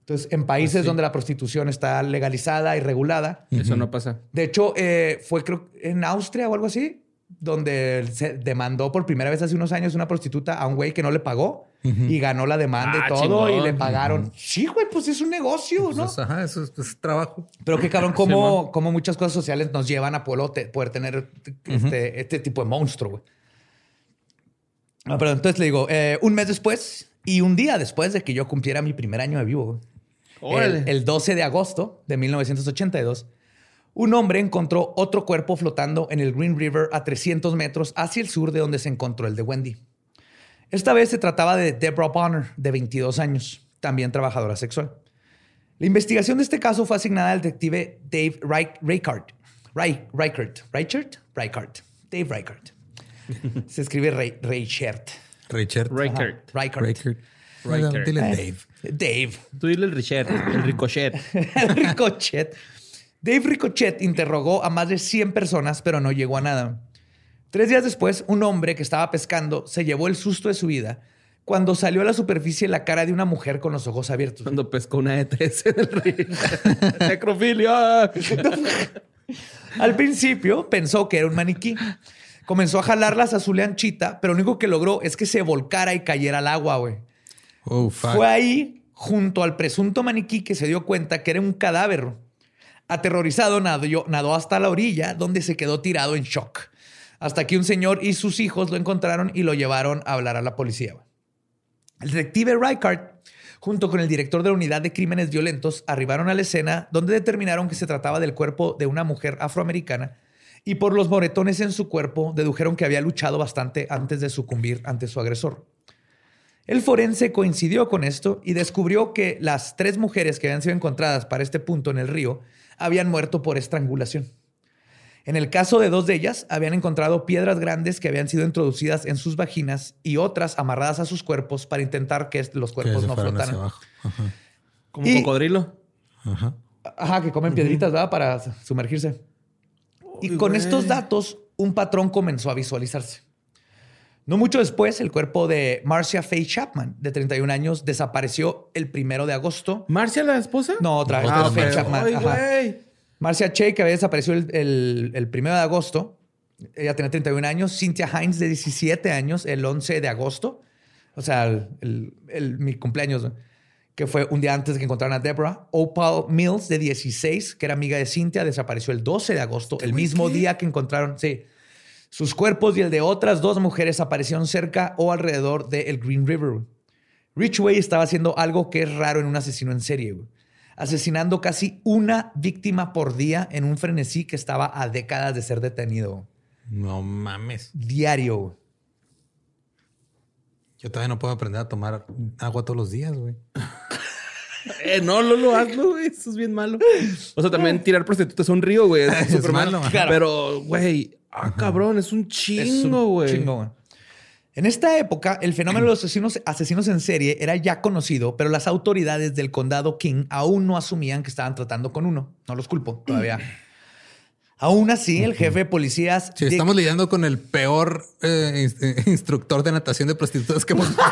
Entonces, en países donde la prostitución está legalizada y regulada, Eso no pasa. de hecho, eh, fue creo en Austria o algo así, donde se demandó por primera vez hace unos años una prostituta a un güey que no le pagó y ganó la demanda Ah, y todo chingón. y le pagaron. Sí, güey, pues es un negocio, ¿no? Pues, ajá, eso es, es trabajo. Pero qué cabrón, cómo, cómo muchas cosas sociales nos llevan a poder, te- poder tener este, este tipo de monstruo, güey. Ah, pero entonces le digo, eh, un mes después y un día después de que yo cumpliera mi primer año de vivo, el, el 12 de agosto de 1982, un hombre encontró otro cuerpo flotando en el Green River a 300 metros hacia el sur de donde se encontró el de Wendy. Esta vez se trataba de Deborah Bonner, de 22 años, también trabajadora sexual. La investigación de este caso fue asignada al detective Dave Reich- Reichard, Reichert. Reichert? Reichert. Dave Reichert. Se escribe Rei- Reichert. Richard. Reichert. Reichert. Riker. Dile Eh, Dave. Dave. Tú dile el Richard, el Ricochet. Ricochet. Dave Ricochet interrogó a más de 100 personas, pero no llegó a nada. Tres días después, un hombre que estaba pescando se llevó el susto de su vida cuando salió a la superficie la cara de una mujer con los ojos abiertos. Cuando pescó una E3 en el río. Necrofilia. Al principio pensó que era un maniquí. Comenzó a jalarlas a su leanchita, pero lo único que logró es que se volcara y cayera al agua, güey. Oh, fuck. Fue ahí, junto al presunto maniquí, que se dio cuenta que era un cadáver. Aterrorizado, nadó, nadó hasta la orilla, donde se quedó tirado en shock. Hasta que un señor y sus hijos lo encontraron y lo llevaron a hablar a la policía. El detective Reichardt, junto con el director de la unidad de crímenes violentos, arribaron a la escena donde determinaron que se trataba del cuerpo de una mujer afroamericana y por los moretones en su cuerpo dedujeron que había luchado bastante antes de sucumbir ante su agresor. El forense coincidió con esto y descubrió que las tres mujeres que habían sido encontradas para este punto en el río habían muerto por estrangulación. En el caso de dos de ellas, habían encontrado piedras grandes que habían sido introducidas en sus vaginas y otras amarradas a sus cuerpos para intentar que los cuerpos no flotaran. Como Y- cocodrilo. Ajá. Ajá, que comen piedritas, ¿verdad? Para sumergirse. Y con estos datos, un patrón comenzó a visualizarse. No mucho después, el cuerpo de Marcia Faye Chapman, de 31 años, desapareció el primero de agosto. ¿Marcia la esposa? No, otra vez, Ah, Faye ok. Chapman. Ay. Marcia Che, que había desaparecido el, el, el primero de agosto. Ella tenía 31 años. Cynthia Hines, de 17 años, el 11 de agosto. O sea, el, mi cumpleaños, que fue un día antes de que encontraran a Deborah. Opal Mills, de 16, que era amiga de Cynthia, desapareció el 12 de agosto, el mismo día que encontraron, sí. Sus cuerpos y el de otras dos mujeres aparecieron cerca o alrededor del Green River. Ridgway estaba haciendo algo que es raro en un asesino en serie, güey. Asesinando casi una víctima por día en un frenesí que estaba a décadas de ser detenido. No mames. Diario. Yo todavía no puedo aprender a tomar agua todos los días, güey. Eh, no, Lolo, hazlo, güey. Eso es bien malo. O sea, también tirar prostitutas a un río, güey. Es, súper malo. Pero, güey, ah, cabrón, es un Es un chingo, güey. chingo, güey. En esta época, el fenómeno de los asesinos, asesinos en serie era ya conocido, pero las autoridades del condado King aún no asumían que estaban tratando con uno. No los culpo todavía. Aún así, el jefe de policías. Sí, Dick- estamos lidiando con el peor eh, eh, instructor de natación de prostitutas que hemos visto.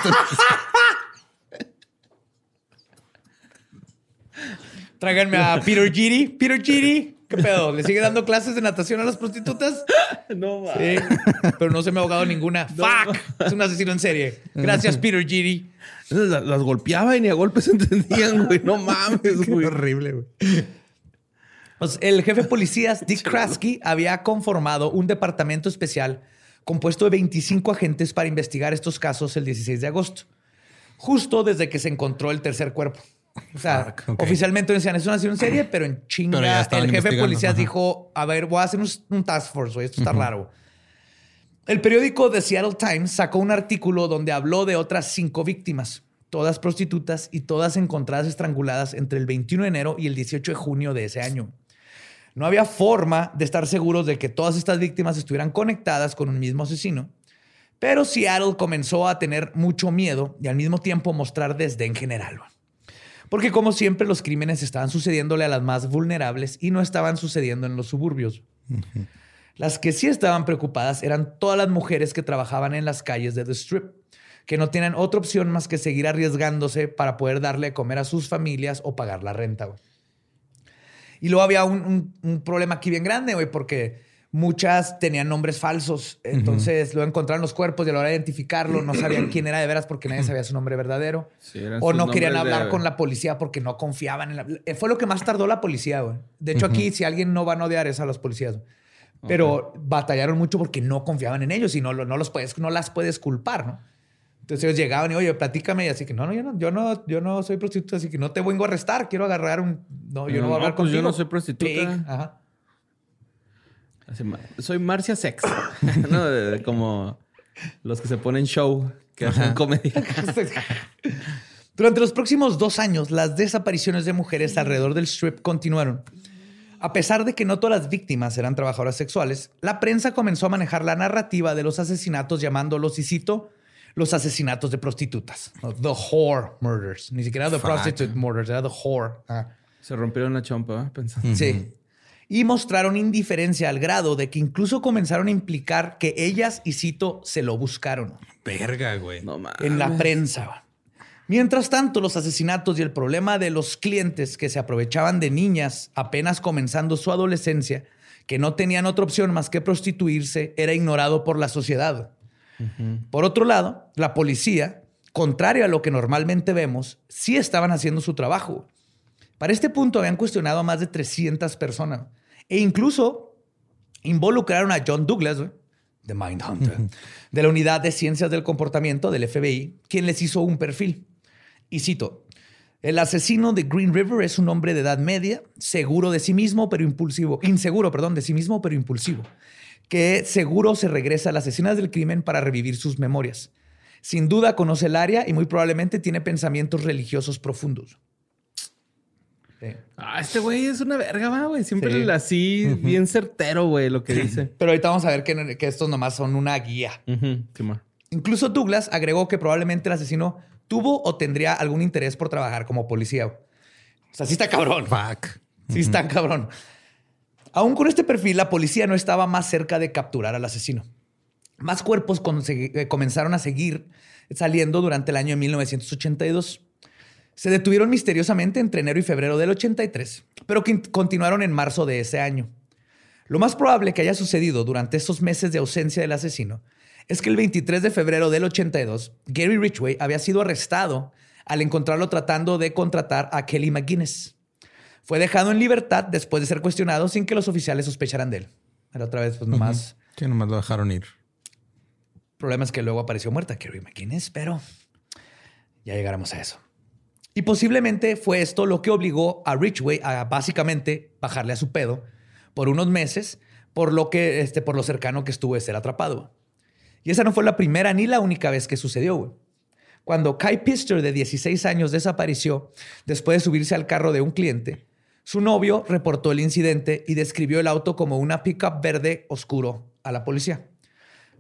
Tráiganme a Peter Giri. Peter Giri. ¿Qué pedo? ¿Le sigue dando clases de natación a las prostitutas? No, va. Sí. Pero no se me ha ahogado ninguna. ¡Fuck! Es un asesino en serie. Gracias, Peter Giri. Las, las golpeaba y ni a golpes entendían, güey. No mames, güey. horrible, güey. Pues, el jefe de policías, Dick Krasky, había conformado un departamento especial compuesto de 25 agentes para investigar estos casos el 16 de agosto, justo desde que se encontró el tercer cuerpo. O sea, Fuck, ok. oficialmente decían, es una acción serie, pero en chinga el jefe de policías ajá. dijo, a ver, voy a hacer un, un task force, esto está raro. El periódico The Seattle Times sacó un artículo donde habló de otras cinco víctimas, todas prostitutas y todas encontradas estranguladas entre el 21 de enero y el 18 de junio de ese año. No había forma de estar seguros de que todas estas víctimas estuvieran conectadas con un mismo asesino, pero Seattle comenzó a tener mucho miedo y al mismo tiempo mostrar desdén general. Porque como siempre los crímenes estaban sucediéndole a las más vulnerables y no estaban sucediendo en los suburbios. Las que sí estaban preocupadas eran todas las mujeres que trabajaban en las calles de The Strip, que no tienen otra opción más que seguir arriesgándose para poder darle de comer a sus familias o pagar la renta. Y luego había un, un- un problema aquí bien grande, güey, porque muchas tenían nombres falsos. Entonces luego encontraron los cuerpos y a la hora de identificarlo no sabían quién era de veras porque nadie sabía su nombre verdadero. Sí, o no querían hablar de- con la policía porque no confiaban en la... eh, Fue lo que más tardó la policía, güey. De hecho, aquí si alguien no va a odiar es a los policías. güey. Pero batallaron mucho porque no confiaban en ellos y no, lo- no, los puedes, no las puedes culpar, ¿no? Entonces ellos llegaban y, oye, platícame. Y así que, no, no, yo no, yo no, yo no soy prostituta, así que no te vengo a arrestar. Quiero agarrar un... No, yo no, No, voy a hablar no, pues yo contigo. no soy prostituta. Pig. Ajá. Soy Marcia Sex. no, como los que se ponen show, que hacen comedia. Durante los próximos dos años, las desapariciones de mujeres alrededor del strip continuaron. A pesar de que no todas las víctimas eran trabajadoras sexuales, la prensa comenzó a manejar la narrativa de los asesinatos llamándolos, y cito, los asesinatos de prostitutas. The whore murders. Ni siquiera the Fuck. prostitute murders, era the whore. Ah. Se rompieron la chompa, ¿verdad? Pensando. Sí. Y mostraron indiferencia al grado de que incluso comenzaron a implicar que ellas, y cito, se lo buscaron Verga, güey. No mames. en la prensa. Mientras tanto, los asesinatos y el problema de los clientes que se aprovechaban de niñas apenas comenzando su adolescencia, que no tenían otra opción más que prostituirse, era ignorado por la sociedad. Por otro lado, la policía, contrario a lo que normalmente vemos, sí estaban haciendo su trabajo. Para este punto habían cuestionado a más de 300 personas e incluso involucraron a John Douglas, güey, de Mindhunter, de la Unidad de Ciencias del Comportamiento del FBI, quien les hizo un perfil. Y cito, el asesino de Green River es un hombre de edad media, seguro de sí mismo, pero impulsivo, inseguro, perdón, de sí mismo, pero impulsivo, que seguro se regresa a las escenas del crimen para revivir sus memorias. Sin duda conoce el área y muy probablemente tiene pensamientos religiosos profundos. Sí. Ah, este güey es una verga, va, güey. Siempre Sí. así, bien certero, güey, lo que dice. Pero ahorita vamos a ver que, que estos nomás son una guía. Simón. Incluso Douglas agregó que probablemente el asesino tuvo o tendría algún interés por trabajar como policía. O sea, sí está cabrón. Fuck. Sí está cabrón. Aún con este perfil, la policía no estaba más cerca de capturar al asesino. Más cuerpos eh, comenzaron a seguir saliendo durante el año de 1982. Se detuvieron misteriosamente entre enero y febrero del 83, pero que continuaron en marzo de ese año. Lo más probable que haya sucedido durante estos meses de ausencia del asesino es que el 23 de febrero del 82, Gary Ridgway había sido arrestado al encontrarlo tratando de contratar a Kelly McGuinness. Fue dejado en libertad después de ser cuestionado sin que los oficiales sospecharan de él. Pero otra vez, pues nomás. Sí, nomás lo dejaron ir. El problema es que luego apareció muerta Kerry McGuinness, pero ya llegaremos a eso. Y posiblemente fue esto lo que obligó a Ridgway a básicamente bajarle a su pedo por unos meses, por lo que este, por lo cercano que estuvo de ser atrapado. Y esa no fue la primera ni la única vez que sucedió. güey. Cuando Kai Pister, de 16 años, desapareció después de subirse al carro de un cliente, su novio reportó el incidente y describió el auto como una pickup verde oscuro a la policía.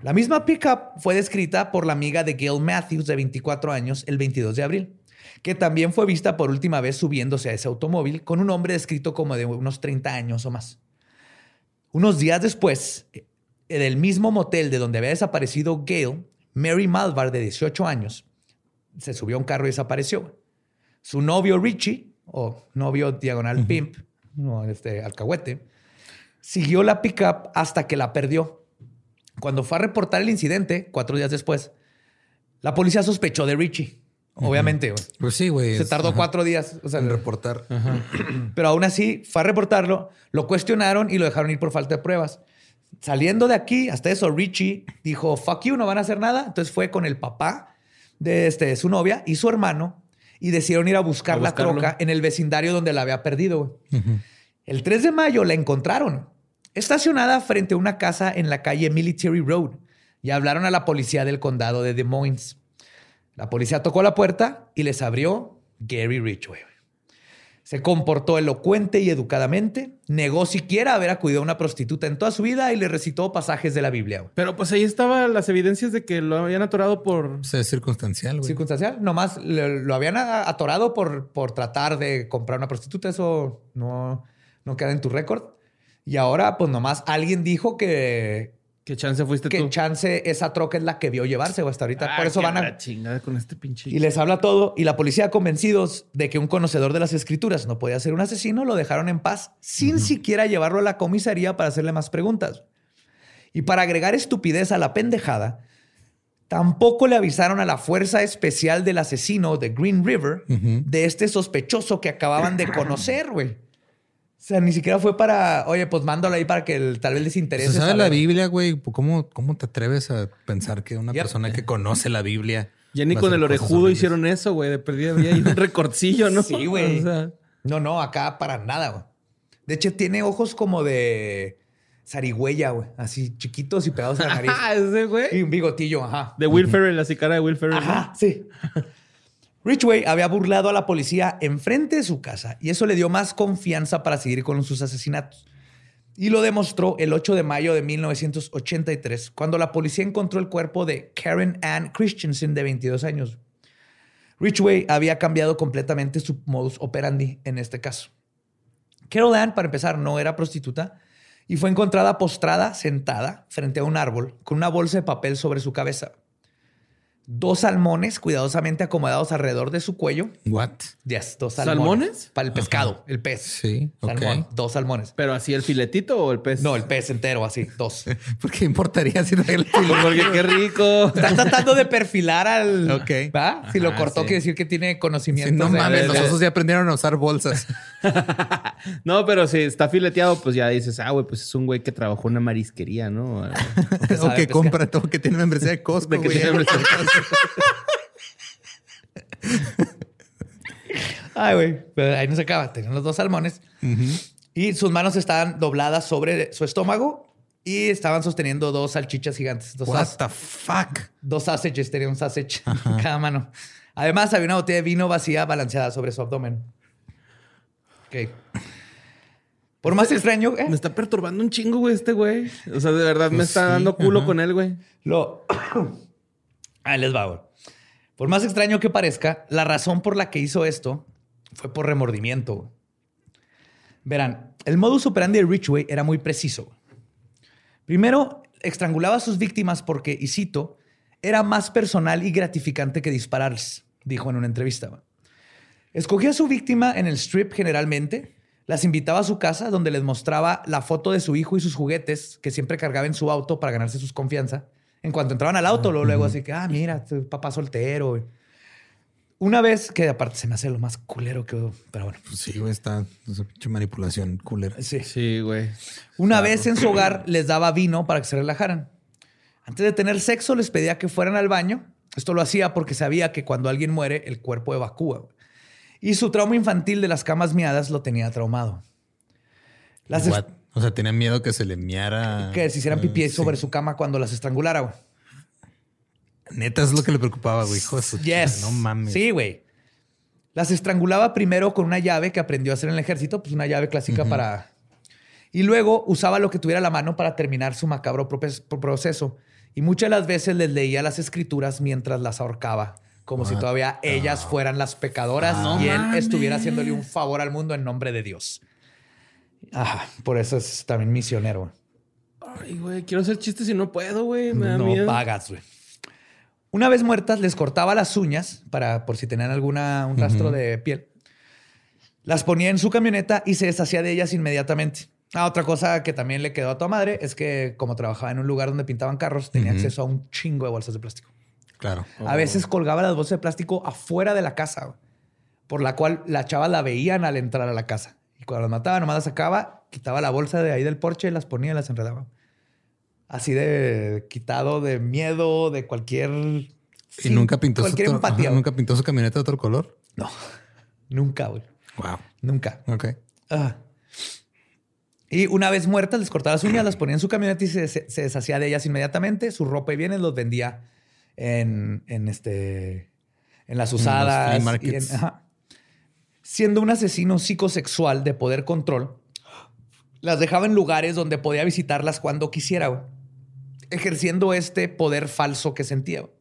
La misma pickup fue descrita por la amiga de Gail Matthews, de 24 años, el 22 de abril, que también fue vista por última vez subiéndose a ese automóvil con un hombre descrito como de unos 30 años o más. Unos días después, en el mismo motel de donde había desaparecido Gail, Mary Malvar, de 18 años, se subió a un carro y desapareció. Su novio Richie, o novio diagonal pimp, no, este, alcahuete, siguió la pickup hasta que la perdió. Cuando fue a reportar el incidente, cuatro días después, la policía sospechó de Richie. Obviamente, güey. Pues sí, güey. Se tardó ajá, cuatro días o sea, en reportar. pero aún así fue a reportarlo, lo cuestionaron y lo dejaron ir por falta de pruebas. Saliendo de aquí, hasta eso, Richie dijo, fuck you, no van a hacer nada. Entonces fue con el papá de este, su novia y su hermano y decidieron ir a buscar A la troca en el vecindario donde la había perdido. güey. El 3 de mayo la encontraron, estacionada frente a una casa en la calle Military Road y hablaron a la policía del condado de Des Moines. La policía tocó la puerta y les abrió Gary Ridgway. Se comportó elocuente y educadamente, negó siquiera haber acudido a una prostituta en toda su vida y le recitó pasajes de la Biblia. güey. Pero pues ahí estaban las evidencias de que lo habían atorado por. Pues es circunstancial, güey. Circunstancial, nomás le- lo habían atorado por, por tratar de comprar una prostituta, eso no, no queda en tu récord. Y ahora, pues nomás alguien dijo que, ¿Qué chance fuiste que tú? chance esa troca es la que vio llevarse, o hasta ahorita. Ah, por eso van a, chingada con este pinche. Y les habla todo. Y la policía, convencidos de que un conocedor de las escrituras no podía ser un asesino, lo dejaron en paz sin siquiera llevarlo a la comisaría para hacerle más preguntas. Y para agregar estupidez a la pendejada, tampoco le avisaron a la fuerza especial del asesino de Green River de este sospechoso que acababan de conocer, güey. O sea, ni siquiera fue para, oye, pues mándalo ahí para que el- tal vez les interese. Se sabe la saber". Biblia, güey. ¿Cómo, ¿Cómo te atreves a pensar que una Yep. persona que conoce la Biblia. Ya ni con el orejudo hicieron eso, güey. De perdida había ahí un recorcillo, ¿no? Sí, güey. O sea, No, no, acá para nada, güey. De hecho, tiene ojos como de zarigüeya, güey. Así chiquitos y pegados a la nariz. Ah, ese y güey. un bigotillo, ajá. De Will Ferrell, así cara de Will Ferrell. ¿no? Ajá, sí. Ridgway había burlado a la policía enfrente de su casa y eso le dio más confianza para seguir con sus asesinatos. Y lo demostró el 8 de mayo de 1983, cuando la policía encontró el cuerpo de Karen Ann Christensen, de 22 años. Ridgway había cambiado completamente su modus operandi en este caso. Carol Ann, para empezar, no era prostituta y fue encontrada postrada, sentada, frente a un árbol, con una bolsa de papel sobre su cabeza dos salmones cuidadosamente acomodados alrededor de su cuello. What? Yes, dos salmones. ¿Salmones? Para el pescado, el pez. Sí, ok. Salmón, dos salmones. ¿Pero así el filetito o el pez? No, el pez entero, así, dos. ¿Por qué importaría si trae el Porque qué rico. Está tratando de perfilar al. Ok. ¿va? Si lo cortó, sí. quiere decir que tiene Sí, conocimiento. no de- mames, de- los de- osos ya aprendieron a usar bolsas. No, pero si está fileteado, pues ya dices, ah, güey, pues es un güey que trabajó en una marisquería, ¿no? o que pescar. compra todo, que tiene membresía de Costco, De que tiene membresía Ay, güey. Pero ahí no se acaba. Tenían los dos salmones. Y sus manos estaban dobladas sobre su estómago y estaban sosteniendo dos salchichas gigantes. Dos, What the fuck? dos sausages, tenía un sausage en cada mano. Además, había una botella de vino vacía balanceada sobre su abdomen. Ok. Por más extraño, ¿eh? Me está perturbando un chingo, güey, este güey. O sea, de verdad me está dando culo con él, güey. Lo. Ahí les va, güey. Por más extraño que parezca, la razón por la que hizo esto fue por remordimiento. Verán, el modus operandi de Ridgway era muy preciso. Primero, estrangulaba a sus víctimas porque, y cito, era más personal y gratificante que dispararles, dijo en una entrevista. Escogía a su víctima en el strip generalmente, las invitaba a su casa donde les mostraba la foto de su hijo y sus juguetes que siempre cargaba en su auto para ganarse sus confianza. En cuanto entraban al auto, luego, luego así que, ah, mira, tu papá soltero. Una vez, que aparte se me hace lo más culero que... Pero bueno, Pues sí, güey, está esa pinche manipulación culera. sí. Sí, güey. Una vez en su hogar les daba vino para que se relajaran. Antes de tener sexo les pedía que fueran al baño. Esto lo hacía porque sabía que cuando alguien muere el cuerpo evacúa. Y su trauma infantil de las camas miadas lo tenía traumado. Las? O sea, tenía miedo que se le miara. que se hicieran pipí sí. sobre su cama cuando las estrangulara. güey. Neta, es lo que le preocupaba, güey. Hijo de su Yes. No mames. Sí, güey. Las estrangulaba primero con una llave que aprendió a hacer en el ejército, pues una llave clásica para... Y luego usaba lo que tuviera a la mano para terminar su macabro proceso. Y muchas de las veces les leía las escrituras mientras las ahorcaba, como si todavía ellas fueran las pecadoras y él estuviera haciéndole un favor al mundo en nombre de Dios. Ajá, por eso es también misionero. Ay, güey, quiero hacer chistes y no puedo, güey. Me da no miedo. pagas, güey. Una vez muertas, les cortaba las uñas para por si tenían alguna un rastro de piel. Las ponía en su camioneta y se deshacía de ellas inmediatamente. Ah, otra cosa que también le quedó a tu madre es que como trabajaba en un lugar donde pintaban carros, tenía acceso a un chingo de bolsas de plástico. Claro. A veces colgaba las bolsas de plástico afuera de la casa, por la cual la chava la veían al entrar a la casa. Y cuando las mataba, nomás las sacaba, quitaba la bolsa de ahí del porche, las ponía y las enredaba. Así de quitado de miedo, de cualquier... Y sí, nunca pintó su cualquier to- empatía. ajá, nunca pintó su camioneta de otro color. No, nunca, güey. Wow. Nunca. Ok. Ah. Y una vez muertas, les cortaba las uñas, las ponía en su camioneta y se, se- se deshacía de ellas inmediatamente. Su ropa y bienes los vendía en, en este, en las los usadas. y en- markets. ajá. Siendo un asesino psicosexual de poder control, las dejaba en lugares donde podía visitarlas cuando quisiera, güey, ejerciendo este poder falso que sentía. güey.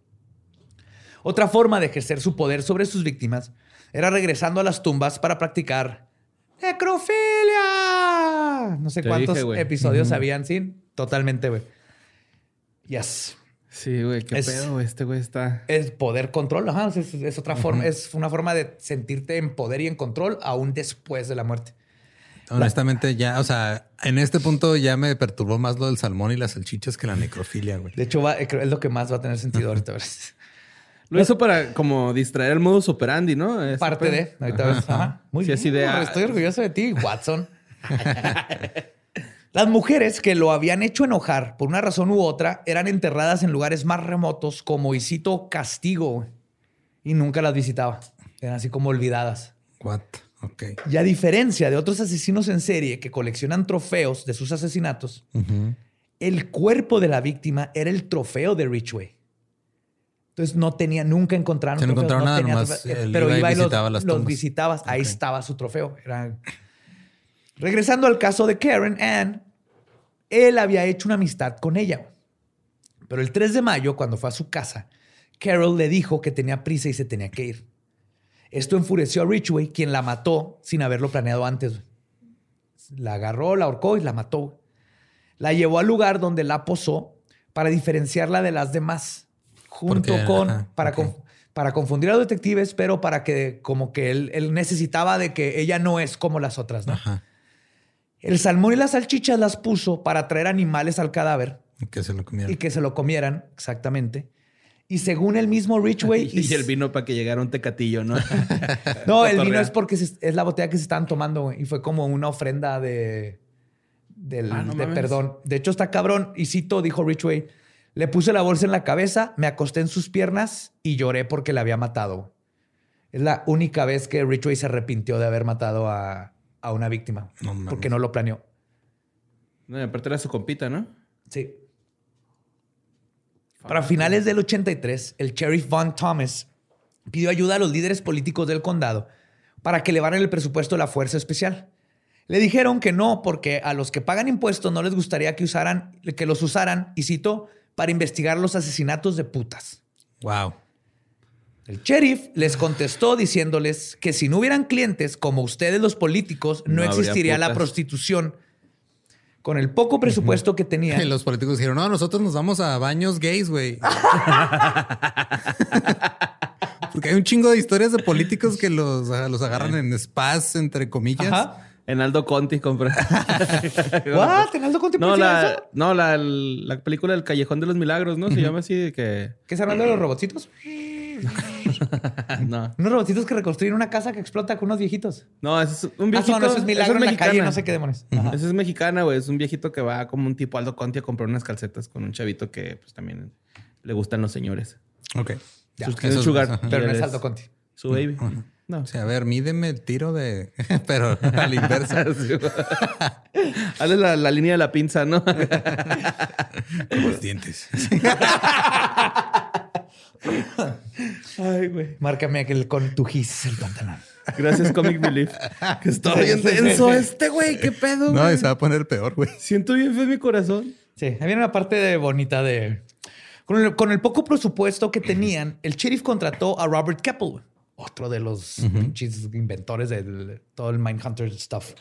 Otra forma de ejercer su poder sobre sus víctimas era regresando a las tumbas para practicar necrofilia. No sé Te cuántos dije, episodios habían, sí, totalmente, güey. Yes. Sí, güey, qué Es- pedo. Este güey está. Es poder control, ajá, es, es otra forma, es una forma de sentirte en poder y en control aún después de la muerte. Honestamente, ya, o sea, en este punto ya me perturbó más lo del salmón y las salchichas que la necrofilia, güey. De hecho, va- creo- es lo que más va a tener sentido ahorita. Lo hizo para como distraer el modus operandi, ¿no? Parte de. Ahorita ves. Ajá. Muy Sí, bien. así de, ah, Estoy orgulloso de ti, Watson. Las mujeres que lo habían hecho enojar por una razón u otra eran enterradas en lugares más remotos como, y cito, castigo. Y nunca las visitaba. Eran así como olvidadas. What? Ok. Y a diferencia de otros asesinos en serie que coleccionan trofeos de sus asesinatos, el cuerpo de la víctima era el trofeo de Ridgway. Entonces no tenía, nunca encontraron Se no encontraron nada, tenía nomás pero iba y iba y los, visitaba las los visitabas, ahí estaba su trofeo. Era... Regresando al caso de Karen Ann, él había hecho una amistad con ella. Pero el 3 de mayo, cuando fue a su casa, Carol le dijo que tenía prisa y se tenía que ir. Esto enfureció a Ridgway, quien la mató sin haberlo planeado antes. La agarró, la ahorcó y la mató. La llevó al lugar donde la posó para diferenciarla de las demás, junto con ajá, para, con- para confundir a los detectives, pero para que como que él, él necesitaba de que ella no es como las otras, ¿no? Ajá. El salmón y las salchichas las puso para traer animales al cadáver Que se lo comieron. y que se lo comieran, exactamente. Y según el mismo Ridgway... Y, el vino para que llegara un tecatillo, ¿no? No, el vino es porque se- es la botella que se estaban tomando güey, y fue como una ofrenda de, del, Ah, no de perdón. De hecho, está cabrón. Y cito, dijo Ridgway, le puse la bolsa en la cabeza, me acosté en sus piernas y lloré porque la había matado. Es la única vez que Ridgway se arrepintió de haber matado a, a una víctima. No porque no lo planeó. No, aparte era su compita, ¿no? Sí. Para finales del 83, el sheriff Von Thomas pidió ayuda a los líderes políticos del condado para que elevaran el presupuesto de la Fuerza Especial. Le dijeron que no, porque a los que pagan impuestos no les gustaría que, usaran, que los usaran, y cito, para investigar los asesinatos de putas. Wow. El sheriff les contestó diciéndoles que si no hubieran clientes como ustedes los políticos, no, existiría la prostitución. Con el poco presupuesto que tenían. Y los políticos dijeron, no, nosotros nos vamos a baños gays, güey. Porque hay un chingo de historias de políticos que los, los agarran en spas, entre comillas. Ajá. En Aldo Conti compré. ¿What? ¿En Aldo Conti No, la, eso? no la, la película El Callejón de los Milagros, ¿no? Se llama así de que... ¿Qué se hablando de los robotcitos? No, Unos robotcitos que reconstruyen una casa que explota con unos viejitos. no, ese es un Ah, viejito. no, eso es milagro en la calle, mexicana. no sé qué demonios. Ajá. Esa es mexicana, güey. Es un viejito que va como un tipo Aldo Conti a comprar unas calcetas con un chavito que pues también le gustan los señores. Ok. Ya, Sus- eso es- sugar. Pero no es Aldo Conti. Su baby. No. O sea, a ver, mídeme el tiro de... Pero a la inversa. Hazle la, la línea de la pinza, ¿no? Con los dientes. Ay, güey. Márcame aquel con tu gis el pantalón. Gracias, Comic Relief. Que está bien denso este, güey. ¿Qué pedo, No, güey? y se va a poner peor, güey. Siento bien feo mi corazón. Sí, ahí viene una parte de bonita de... Con el, con el poco presupuesto que tenían, el sheriff contrató a Robert Keppel, otro de los pinches inventores de, todo el Mindhunter stuff.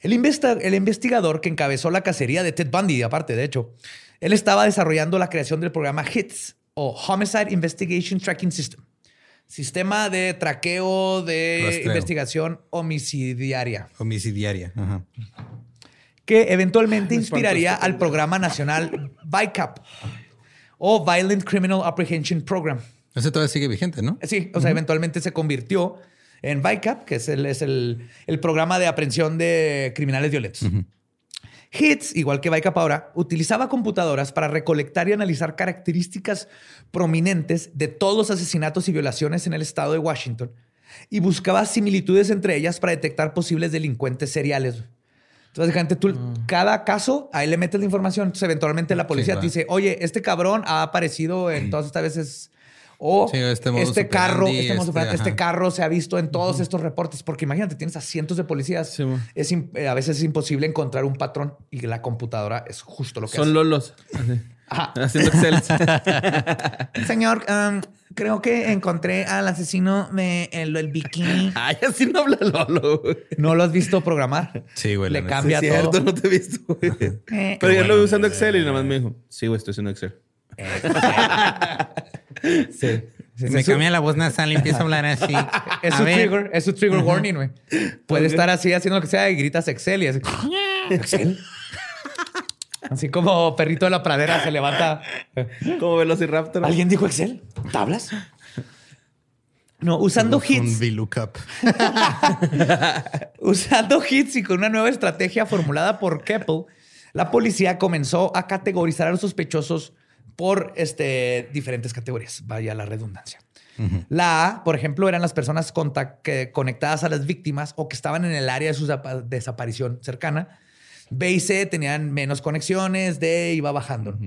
El, investa- el investigador que encabezó la cacería de Ted Bundy, aparte, de hecho, él estaba desarrollando la creación del programa HITS o Homicide Investigation Tracking System. Sistema de traqueo de Rastreo. investigación homicidiaria Homicidiaria. Ajá. que eventualmente Me espanto inspiraría al programa nacional VICAP o Violent Criminal Apprehension Program. Ese todavía sigue vigente, ¿no? Sí, o sea, eventualmente se convirtió en VICAP, que es el, es el, el programa de aprehensión de criminales violentos. HITS, igual que VICAP ahora, utilizaba computadoras para recolectar y analizar características prominentes de todos los asesinatos y violaciones en el estado de Washington y buscaba similitudes entre ellas para detectar posibles delincuentes seriales. Entonces, gente, tú, cada caso, ahí le metes la información. Entonces, eventualmente la policía te dice, oye, este cabrón ha aparecido en todas estas veces. O Sí, este este carro, este, este, este carro se ha visto en todos estos reportes. Porque imagínate, tienes a cientos de policías. Sí, es eh, a veces es imposible encontrar un patrón y la computadora es justo lo que Son hace. lolos. Así. Ajá. Haciendo Excel. Señor, um, creo que encontré al asesino de el, el bikini. Ay, así no habla Lolo, güey. No lo has visto programar. Sí, güey. Le cambia es cierto, todo. no te he visto, güey. Eh, Pero yo bueno, lo vi usando eh, Excel y nada más me dijo, sí, güey, estoy usando Excel. Sí. Me su- cambia la voz nasal y empieza a hablar así. Es A su trigger, es su trigger warning, güey. Puede estar así haciendo lo que sea y gritas Excel y así. Excel. Así como perrito de la pradera se levanta. Como Velociraptor. ¿Alguien dijo Excel? ¿Tablas? No, usando Fue Un hits. VLOOKUP. Usando hits y con una nueva estrategia formulada por Keppel, la policía comenzó a categorizar a los sospechosos por este, diferentes categorías. Vaya la redundancia. La A, por ejemplo, eran las personas que- conectadas a las víctimas o que estaban en el área de su desaparición cercana. B y C tenían menos conexiones, D iba bajando.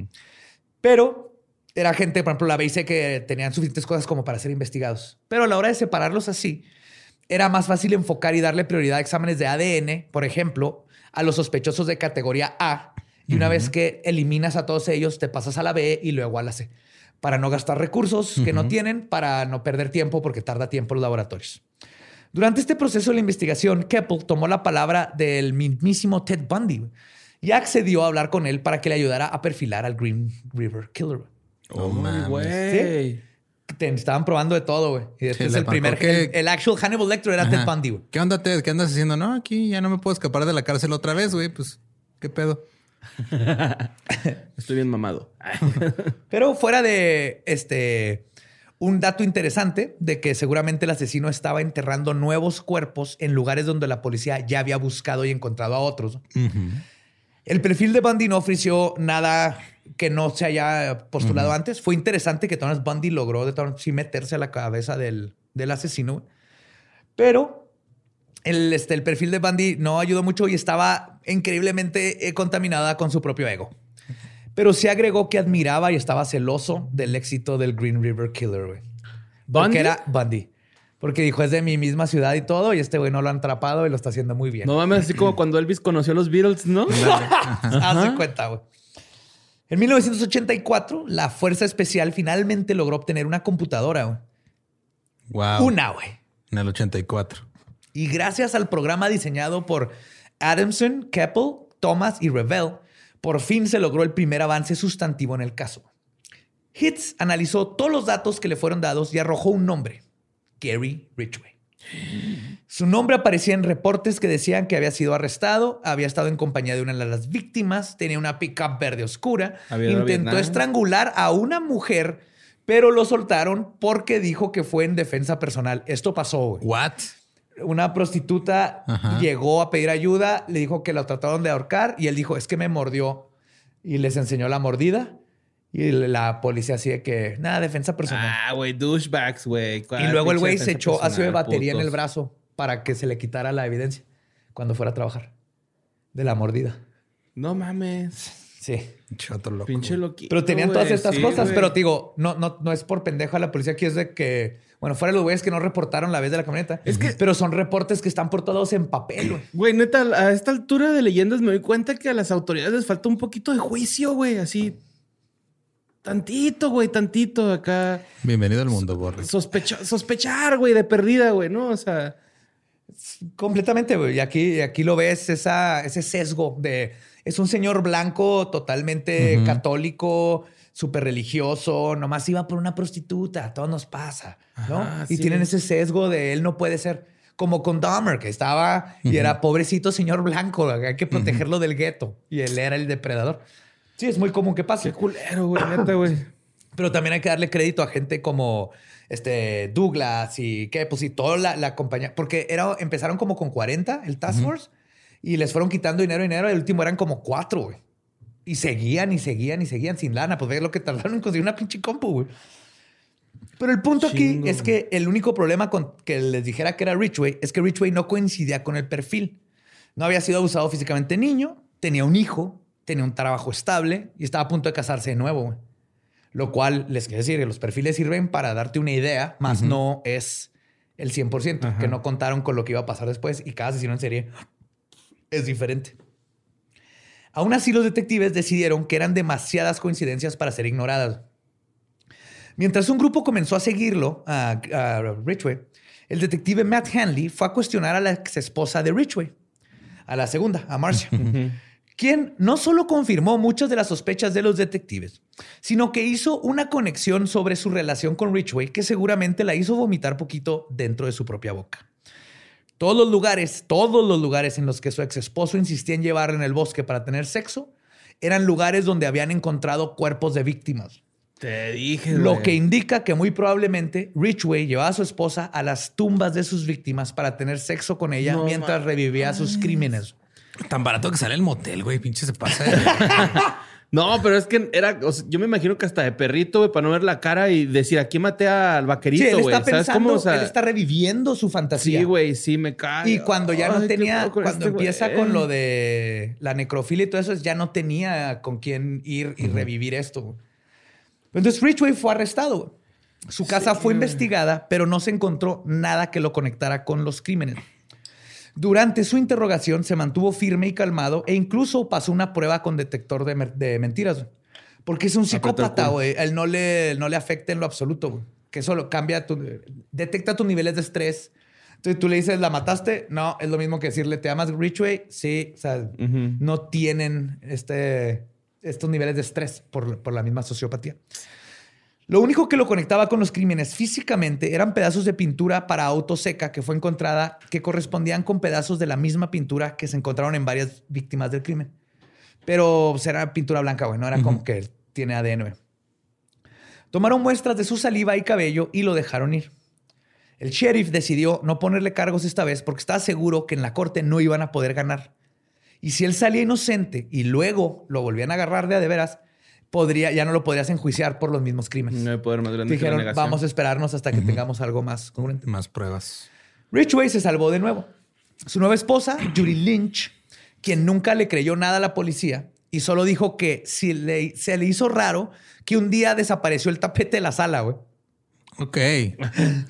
Pero era gente, por ejemplo, la BIC que tenían suficientes cosas como para ser investigados. Pero a la hora de separarlos así, era más fácil enfocar y darle prioridad a exámenes de ADN, por ejemplo, a los sospechosos de categoría A. Y una vez que eliminas a todos ellos, te pasas a la B y luego a la C. Para no gastar recursos que no tienen, para no perder tiempo, porque tarda tiempo los laboratorios. Durante este proceso de la investigación, Keppel tomó la palabra del mismísimo Ted Bundy y accedió a hablar con él para que le ayudara a perfilar al Green River Killer. Oh, güey. Te estaban probando de todo, güey. Y después le el primer, que- el, el actual Hannibal Lecter era Ted. Bundy, güey. ¿Qué onda, Ted? ¿Qué andas haciendo? No, aquí ya no me puedo escapar de la cárcel otra vez, güey. Pues, ¿qué pedo? Estoy bien mamado. Pero fuera de este un dato interesante de que seguramente el asesino estaba enterrando nuevos cuerpos en lugares donde la policía ya había buscado y encontrado a otros. El perfil de Bundy no ofreció nada que no se haya postulado antes. Fue interesante que Thomas Bundy logró de sí meterse a la cabeza del, del asesino. Pero el, este, el perfil de Bundy no ayudó mucho y estaba increíblemente eh, contaminada con su propio ego. Pero sí agregó que admiraba y estaba celoso del éxito del Green River Killer, güey. ¿Bundy? Porque era Bundy. Porque dijo, es de mi misma ciudad y todo, y este güey no lo han atrapado y lo está haciendo muy bien. No mames, así como cuando Elvis conoció a los Beatles, ¿no? Haz de cuenta, güey. En 1984, la Fuerza Especial finalmente logró obtener una computadora, güey. Wow. Una, güey. En el 84. Y gracias al programa diseñado por Adamson, Keppel, Thomas y Revell, por fin se logró el primer avance sustantivo en el caso. Hitz analizó todos los datos que le fueron dados y arrojó un nombre, Gary Ridgway. Su nombre aparecía en reportes que decían que había sido arrestado, había estado en compañía de una de las víctimas, tenía una pickup verde oscura, intentó estrangular a una mujer, pero lo soltaron porque dijo que fue en defensa personal. Esto pasó, güey What? Una prostituta Ajá. llegó a pedir ayuda, le dijo que lo trataron de ahorcar y él dijo, es que me mordió. Y les enseñó la mordida. Y la policía así de que, nada, defensa personal. Ah, güey, douchebags, güey. y luego el güey se echó ácido de batería en el putos. brazo para que se le quitara la evidencia cuando fuera a trabajar. De la mordida. No mames. Sí. Chato loco. Pinche loquito. Pero tenían todas güey, estas sí, cosas. güey. Pero te digo, no, no, no es por pendejo a la policía aquí, es de que, bueno, fuera los güeyes que no reportaron la vez de la camioneta. Es que, pero son reportes que están por todos en papel, güey. Güey, neta, a esta altura de leyendas me doy cuenta que a las autoridades les falta un poquito de juicio, güey. Así. Tantito, güey, tantito acá. Bienvenido al mundo, Borre. Sospecha- sospechar, güey, de perdida, güey, ¿no? O sea. Completamente, güey. Y aquí, aquí lo ves, esa, ese sesgo de... Es un señor blanco totalmente católico, súper religioso, nomás iba por una prostituta, a todos nos pasa, ¿no? Ajá, y sí. tienen ese sesgo de él no puede ser. Como con Dahmer, que estaba y era pobrecito señor blanco, hay que protegerlo del gueto. Y él era el depredador. Sí, es muy común que pase. Qué culero, güey, neta, güey. Pero también hay que darle crédito a gente como este Douglas y que pues y toda la, la compañía, porque era, empezaron como con 40 el Task Force y les fueron quitando dinero, dinero. El último eran como cuatro, güey. Y seguían y seguían y seguían sin lana. Pues ve lo que tardaron en conseguir una pinche compu, güey. Pero el punto aquí Chingo. es que el único problema con que les dijera que era Richway es que Richway no coincidía con el perfil. No había sido abusado físicamente niño, tenía un hijo, tenía un trabajo estable y estaba a punto de casarse de nuevo. güey. Lo cual les quiero decir que los perfiles sirven para darte una idea, más no es el 100%, Ajá. que no contaron con lo que iba a pasar después y cada asesino en serie es diferente. Aún así, los detectives decidieron que eran demasiadas coincidencias para ser ignoradas. Mientras un grupo comenzó a seguirlo, a, a Ridgway, el detective Matt Hanley fue a cuestionar a la ex esposa de Ridgway, a la segunda, a Marcia, quien no solo confirmó muchas de las sospechas de los detectives, sino que hizo una conexión sobre su relación con Ridgway que seguramente la hizo vomitar poquito dentro de su propia boca. Todos los lugares, todos los lugares en los que su ex esposo insistía en llevar en el bosque para tener sexo, eran lugares donde habían encontrado cuerpos de víctimas. Te dije, Lo güey. que indica que muy probablemente Richway llevaba a su esposa a las tumbas de sus víctimas para tener sexo con ella No mientras revivía sus crímenes. Tan barato que sale el motel, güey. Pinche se pasa. No, pero es que era, o sea, yo me imagino que hasta de perrito, güey, para no ver la cara y decir, aquí maté al Sí, vaquerito, él güey. está ¿Sabes pensando, cómo? O sea, él está reviviendo su fantasía. sí, güey, sí me cae. Y cuando ya no Ay, tenía, cuando este empieza güey. con lo de la necrofilia y todo eso, ya no tenía con quién ir y revivir esto. Entonces Ridgway fue arrestado. güey. Su casa fue investigada, pero no se encontró nada que lo conectara con los crímenes. Durante su interrogación se mantuvo firme y calmado e incluso pasó una prueba con detector de, de mentiras. Porque es un psicópata, güey. Él no le, no le afecta en lo absoluto, güey. Que solo cambia tu... Detecta tus niveles de estrés. Entonces tú le dices, ¿la mataste? No, es lo mismo que decirle, ¿te amas Ridgway? Sí. O sea, no tienen este, estos niveles de estrés por, por la misma sociopatía. Lo único que lo conectaba con los crímenes físicamente eran pedazos de pintura para auto seca que fue encontrada que correspondían con pedazos de la misma pintura que se encontraron en varias víctimas del crimen. Pero pues, era pintura blanca, güey, no era como que tiene ADN. Tomaron muestras de su saliva y cabello y lo dejaron ir. El sheriff decidió no ponerle cargos esta vez porque estaba seguro que en la corte no iban a poder ganar. Y si él salía inocente y luego lo volvían a agarrar de a de veras, podría, ya no lo podrías enjuiciar por los mismos crímenes. No hay poder más grande que la Dijeron, negación. vamos a esperarnos hasta que tengamos algo más congruente. Más pruebas. Ridgway se salvó de nuevo. Su nueva esposa, Judy Lynch, quien nunca le creyó nada a la policía y solo dijo que si le, se le hizo raro que un día desapareció el tapete de la sala, güey. Ok. ¿Qué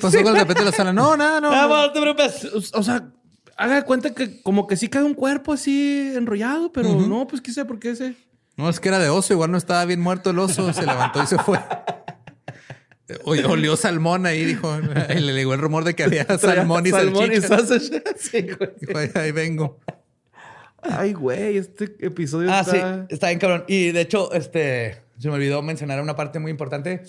pasó con el tapete de la sala? No, nada, no. Ah, bueno, no te preocupes. O sea, haga de cuenta que como que sí cae un cuerpo así enrollado, pero no, pues qué sé por qué ese. No, es que era de oso. Igual no estaba bien muerto el oso. Se levantó y se fue. Oye, olió salmón ahí, dijo. Y le llegó el rumor de que había salmón y Salmón y salchicha. sausage. Sí, güey. Dijo, ahí, ahí vengo. Ay, güey, este episodio Ah, sí, está... está bien cabrón. Y de hecho, este, se me olvidó mencionar una parte muy importante.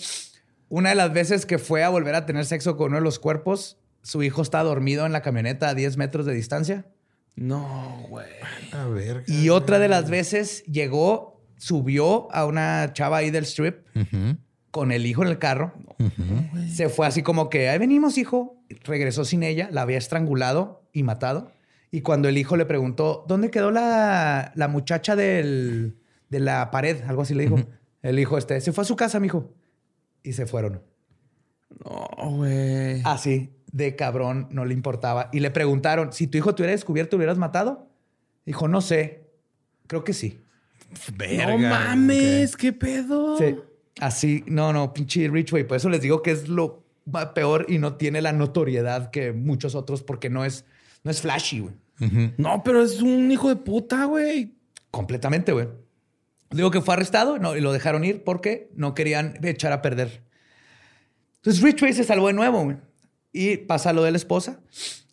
Una de las veces que fue a volver a tener sexo con uno de los cuerpos, su hijo está dormido en la camioneta a 10 metros de distancia. No, güey. A ver. Y otra de las veces llegó, subió a una chava ahí del strip con el hijo en el carro. Se fue así como que, ahí venimos, hijo. Regresó sin ella, la había estrangulado y matado. Y cuando el hijo le preguntó, ¿dónde quedó la, la muchacha del, de la pared? Algo así le dijo. El hijo este, se fue a su casa, mijo. Y se fueron. No, güey. Así, de cabrón, no le importaba. Y le preguntaron, si tu hijo te hubiera descubierto, ¿lo hubieras matado? Dijo, no sé. Creo que sí. No mames, qué pedo. Sí. Así, no, no, pinche Richway. Por eso les digo que es lo peor y no tiene la notoriedad que muchos otros porque no es, no es flashy, güey. No, pero es un hijo de puta, güey. Completamente, güey. Digo que fue arrestado no, y lo dejaron ir porque no querían echar a perder. Entonces Richway se salvó de nuevo, güey. Y pasa lo de la esposa.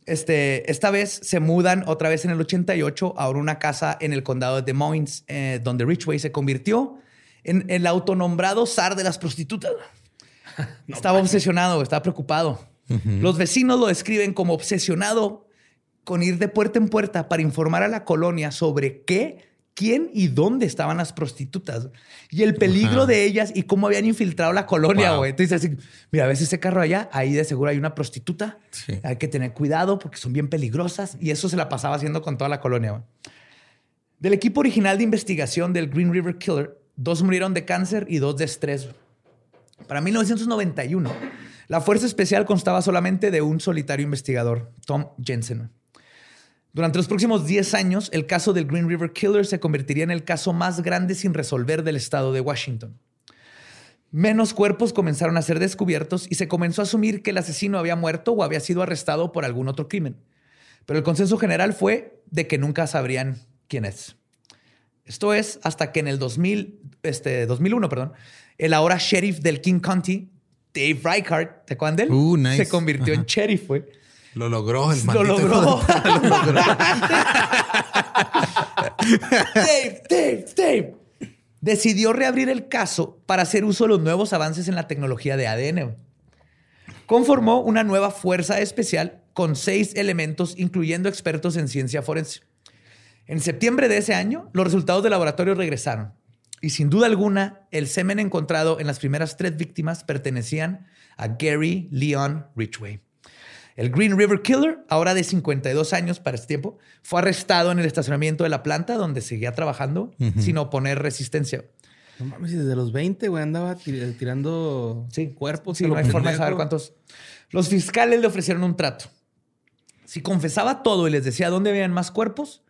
Este, esta vez se mudan otra vez en el 88 a una casa en el condado de Des Moines, eh, donde Richway se convirtió en el autonombrado zar de las prostitutas. estaba obsesionado, estaba preocupado. Los vecinos lo describen como obsesionado con ir de puerta en puerta para informar a la colonia sobre qué, quién y dónde estaban las prostitutas y el peligro Ajá. de ellas y cómo habían infiltrado la colonia, Wow. güey. Entonces, así, mira, ves ese carro allá, ahí de seguro hay una prostituta. Sí. Hay que tener cuidado porque son bien peligrosas y eso se la pasaba haciendo con toda la colonia. güey. Del equipo original de investigación del Green River Killer, dos murieron de cáncer y dos de estrés. Para 1991, la fuerza especial constaba solamente de un solitario investigador, Tom Jensen. Durante los próximos 10 años, el caso del Green River Killer se convertiría en el caso más grande sin resolver del estado de Washington. Menos cuerpos comenzaron a ser descubiertos y se comenzó a asumir que el asesino había muerto o había sido arrestado por algún otro crimen. Pero el consenso general fue de que nunca sabrían quién es. Esto es hasta que en el 2000, este, 2001, perdón, el ahora sheriff del King County, Dave Reichardt, ¿te acuerdan de él? Uh, nice. Se convirtió en sheriff, güey. Lo logró el Lo maldito hijo logró. Lo logró. Dave, Dave, Dave. Decidió reabrir el caso para hacer uso de los nuevos avances en la tecnología de ADN. Conformó una nueva fuerza especial con seis elementos, incluyendo expertos en ciencia forense. En septiembre de ese año, los resultados del laboratorio regresaron. Y sin duda alguna, el semen encontrado en las primeras tres víctimas pertenecían a Gary Leon Ridgway. El Green River Killer, ahora de 52 años para este tiempo, fue arrestado en el estacionamiento de la planta donde seguía trabajando sin oponer resistencia. No mames, y desde los 20, güey, andaba tir- tirando Sí, cuerpos. Sí, no hay forma de saber cuántos. Los fiscales le ofrecieron un trato. Si confesaba todo y les decía dónde habían más cuerpos,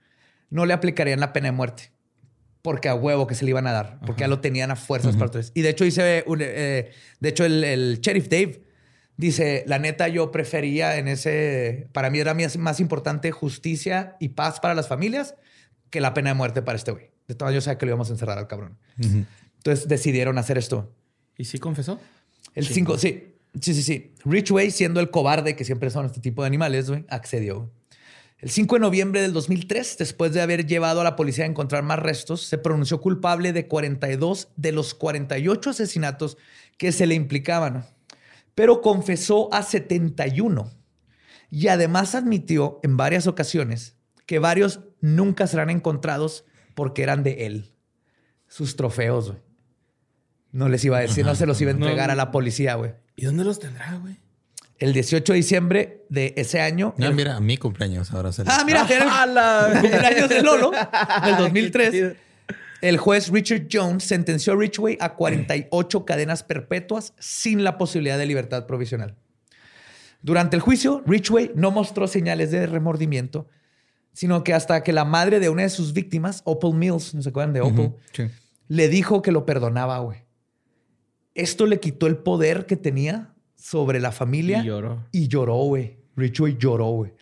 no le aplicarían la pena de muerte. porque a huevo que se le iban a dar, porque ya lo tenían a fuerzas para tres. Y de hecho dice, un, eh, de hecho el, el sheriff Dave dice, la neta yo prefería en ese, para mí era más, más importante justicia y paz para las familias que la pena de muerte para este güey. De todas yo sabía que lo íbamos a encerrar al cabrón. Entonces decidieron hacer esto. ¿Y sí confesó? El 5, sí. Sí, sí, sí. Richway, siendo el cobarde que siempre son este tipo de animales, güey, accedió. El 5 de noviembre del 2003, después de haber llevado a la policía a encontrar más restos, se pronunció culpable de 42 de los 48 asesinatos que se le implicaban, pero confesó a 71 y además admitió en varias ocasiones que varios nunca serán encontrados porque eran de él. Sus trofeos, güey. No les iba a decir, no se los iba a entregar No. a la policía, güey. ¿Y dónde los tendrá, güey? El 18 de diciembre de ese año. Ah, el- mira, mi cumpleaños ahora se Ah, mira, era el cumpleaños de Lolo, del 2003. El juez Richard Jones sentenció a Richway a 48 cadenas perpetuas sin la posibilidad de libertad provisional. Durante el juicio, Richway no mostró señales de remordimiento, sino que hasta que la madre de una de sus víctimas, Opal Mills, ¿no se acuerdan de Opal? Sí. le dijo que lo perdonaba, güey. Esto le quitó el poder que tenía sobre la familia. Y lloró. Y lloró, güey. Richway lloró, güey.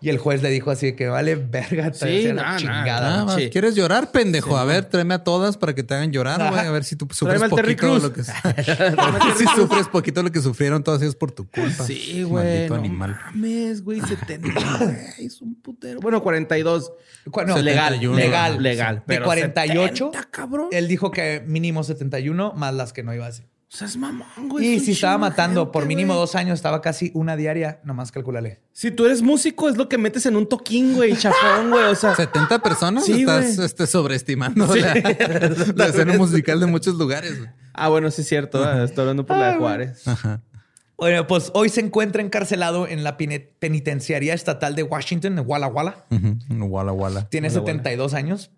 Y el juez le dijo así que vale verga, te Sí, la nah, nah, chingada. Ah, vas, Sí. ¿Quieres llorar, pendejo? A ver, tráeme a todas para que te hagan llorar, güey. A ver si tú sufres Tráeme poquito de lo que... Si sufres poquito lo que sufrieron todos ellos por tu culpa. Sí, güey. Maldito No animal. mames, güey. 70, güey. Es un putero. Bueno, 42. Cu- no, legal, 71, legal, ajá. legal. De pero 48, 70, cabrón. él dijo que mínimo 71 más las que no iba a hacer. O sea, es mamón, güey. Y si estaba matando gente, por mínimo güey. dos años, estaba casi una diaria, nomás calculale. Si tú eres músico, es lo que metes en un toquín, güey. Chafón, güey. O sea, 70 personas Sí, estás güey. este, sobreestimando la, la escena musical de muchos lugares. güey. Ah, bueno, sí es cierto. ah, Estoy hablando por la de Juárez. Ajá. Bueno, pues hoy se encuentra encarcelado en la penitenciaría estatal de Washington, en Walla Walla. Ujú. Wala wala. Tiene Hola, 72 años.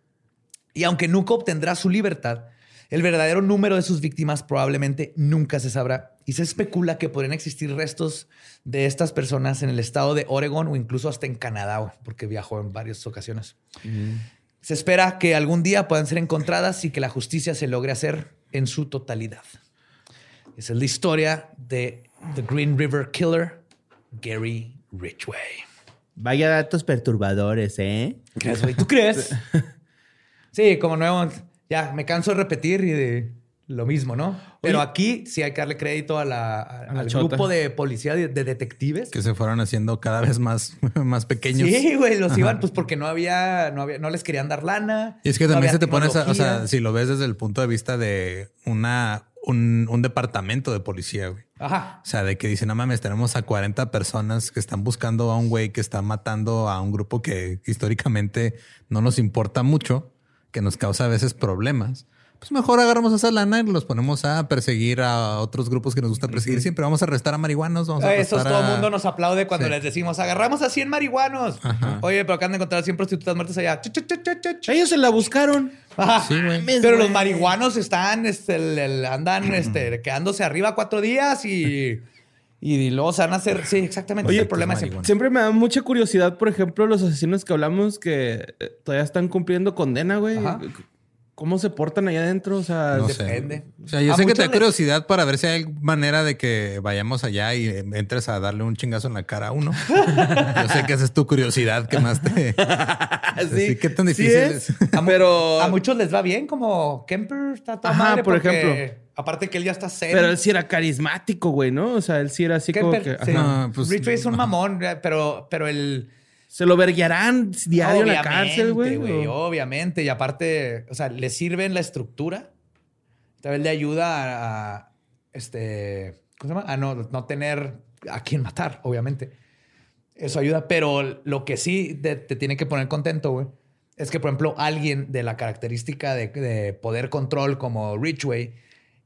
Y aunque nunca obtendrá su libertad, el verdadero número de sus víctimas probablemente nunca se sabrá. Y se especula que podrían existir restos de estas personas en el estado de Oregon o incluso hasta en Canadá, porque viajó en varias ocasiones. Se espera que algún día puedan ser encontradas y que la justicia se logre hacer en su totalidad. Esa es la historia de The Green River Killer, Gary Ridgway. Vaya datos perturbadores, ¿eh? ¿Crees, güey? ¿Tú crees? Sí, como nuevo, ya me canso de repetir y de lo mismo, ¿no? Pero Oye. aquí sí hay que darle crédito a la, a- la al chota. grupo de policía de, de detectives. Que se fueron haciendo cada vez más, más pequeños. Sí, güey, los iban pues porque no había, no había, no les querían dar lana. Y es que no también se te pone, esa- o sea, si lo ves desde el punto de vista de una, un, un departamento de policía, güey. Ajá. O sea, de que dicen, no mames, tenemos a 40 personas que están buscando a un güey que está matando a un grupo que históricamente no nos importa mucho, que nos causa a veces problemas. Pues mejor agarramos esa lana y los ponemos a perseguir a otros grupos que nos gusta perseguir. Siempre vamos a arrestar a marihuanos, vamos a Eso todo el a- mundo nos aplaude cuando Sí. les decimos, agarramos a 100 marihuanos. Oye, pero acaban de encontrar 100 prostitutas muertas allá. Ch, ch, ch, ch, ch, ch. Ellos se la buscaron. Sí, Pero los marihuanos están, este, el- el- andan este, quedándose arriba cuatro días y, y luego se van a hacer. Sí, exactamente. Oye, es el problema. pues, siempre. Siempre me da mucha curiosidad, por ejemplo, los asesinos que hablamos que eh, todavía están cumpliendo condena, güey. Ajá. ¿Cómo se portan allá adentro? O sea, No de- sé. depende. O sea, yo A sé que te da curiosidad para ver si hay manera de que vayamos allá y entres a darle un chingazo en la cara a uno. yo sé que esa es tu curiosidad que más te... Sí, ¿qué tan sí difícil es. es? A, mu- Pero- a muchos les va bien, como Kemper está toda Ajá, madre por porque, ejemplo. Aparte que él ya está serio. Pero él sí era carismático, güey, ¿no? O sea, él sí era así como que... sí. No, pues, es un mamón, eh, pero, pero el. Se lo verguiarán diario en la cárcel, güey. o- Obviamente. Y aparte, o sea, le sirve en la estructura. Tal vez le ayuda a, a, este. ¿Cómo se llama? A no, no tener a quién matar, obviamente. Eso ayuda. Pero lo que sí te, te tiene que poner contento, güey, es que, por ejemplo, alguien de la característica de, de poder control como Ridgway,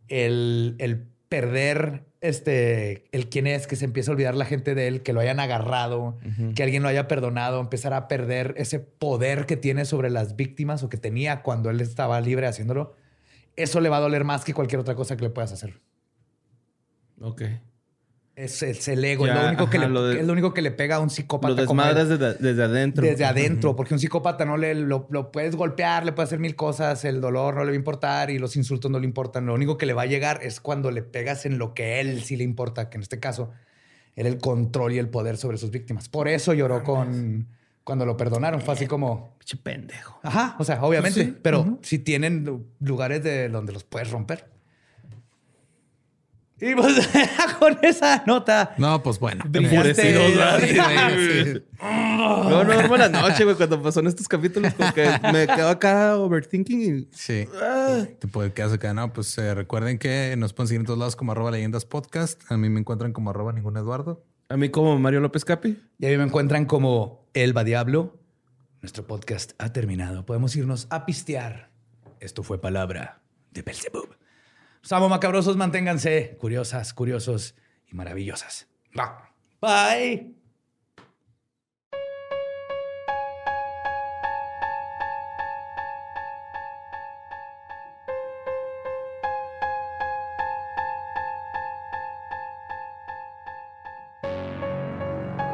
el, el perder este, el quién es, que se empieza a olvidar la gente de él, que lo hayan agarrado, que alguien lo haya perdonado, empezar a perder ese poder que tiene sobre las víctimas o que tenía cuando él estaba libre haciéndolo, eso le va a doler más que cualquier otra cosa que le puedas hacer. Ok. Es, es el ego. es, Ya, lo único que ajá, le, lo de- es lo único que le pega a un psicópata. Lo desmadras desde, desde adentro. Desde adentro, porque un psicópata no le lo, lo puedes golpear, le puedes hacer mil cosas, el dolor no le va a importar y los insultos no le importan. Lo único que le va a llegar es cuando le pegas en lo que él sí le importa, que en este caso era el control y el poder sobre sus víctimas. Por eso lloró con cuando lo perdonaron. Fue así como, Pinche pendejo. ajá, o sea, obviamente, Sí. pero si tienen lugares de donde los puedes romper. Y pues con esa nota. No, pues bueno. Brillaste. Sí, sí. No, no duermo la noche, güey, cuando pasó en estos capítulos, como que me quedo acá overthinking y. Sí. Ah. Te puede quedar acá. No, pues eh, recuerden que nos pueden seguir en todos lados como arroba leyendas podcast. A mí me encuentran como arroba ningún Eduardo. A mí, como Mario López Capi. Y ahí me encuentran como Elba Diablo. Nuestro podcast ha terminado. Podemos irnos a pistear. Esto fue palabra de Belzebub. Los amo macabrosos. Manténganse curiosas, curiosos y maravillosas. Bye.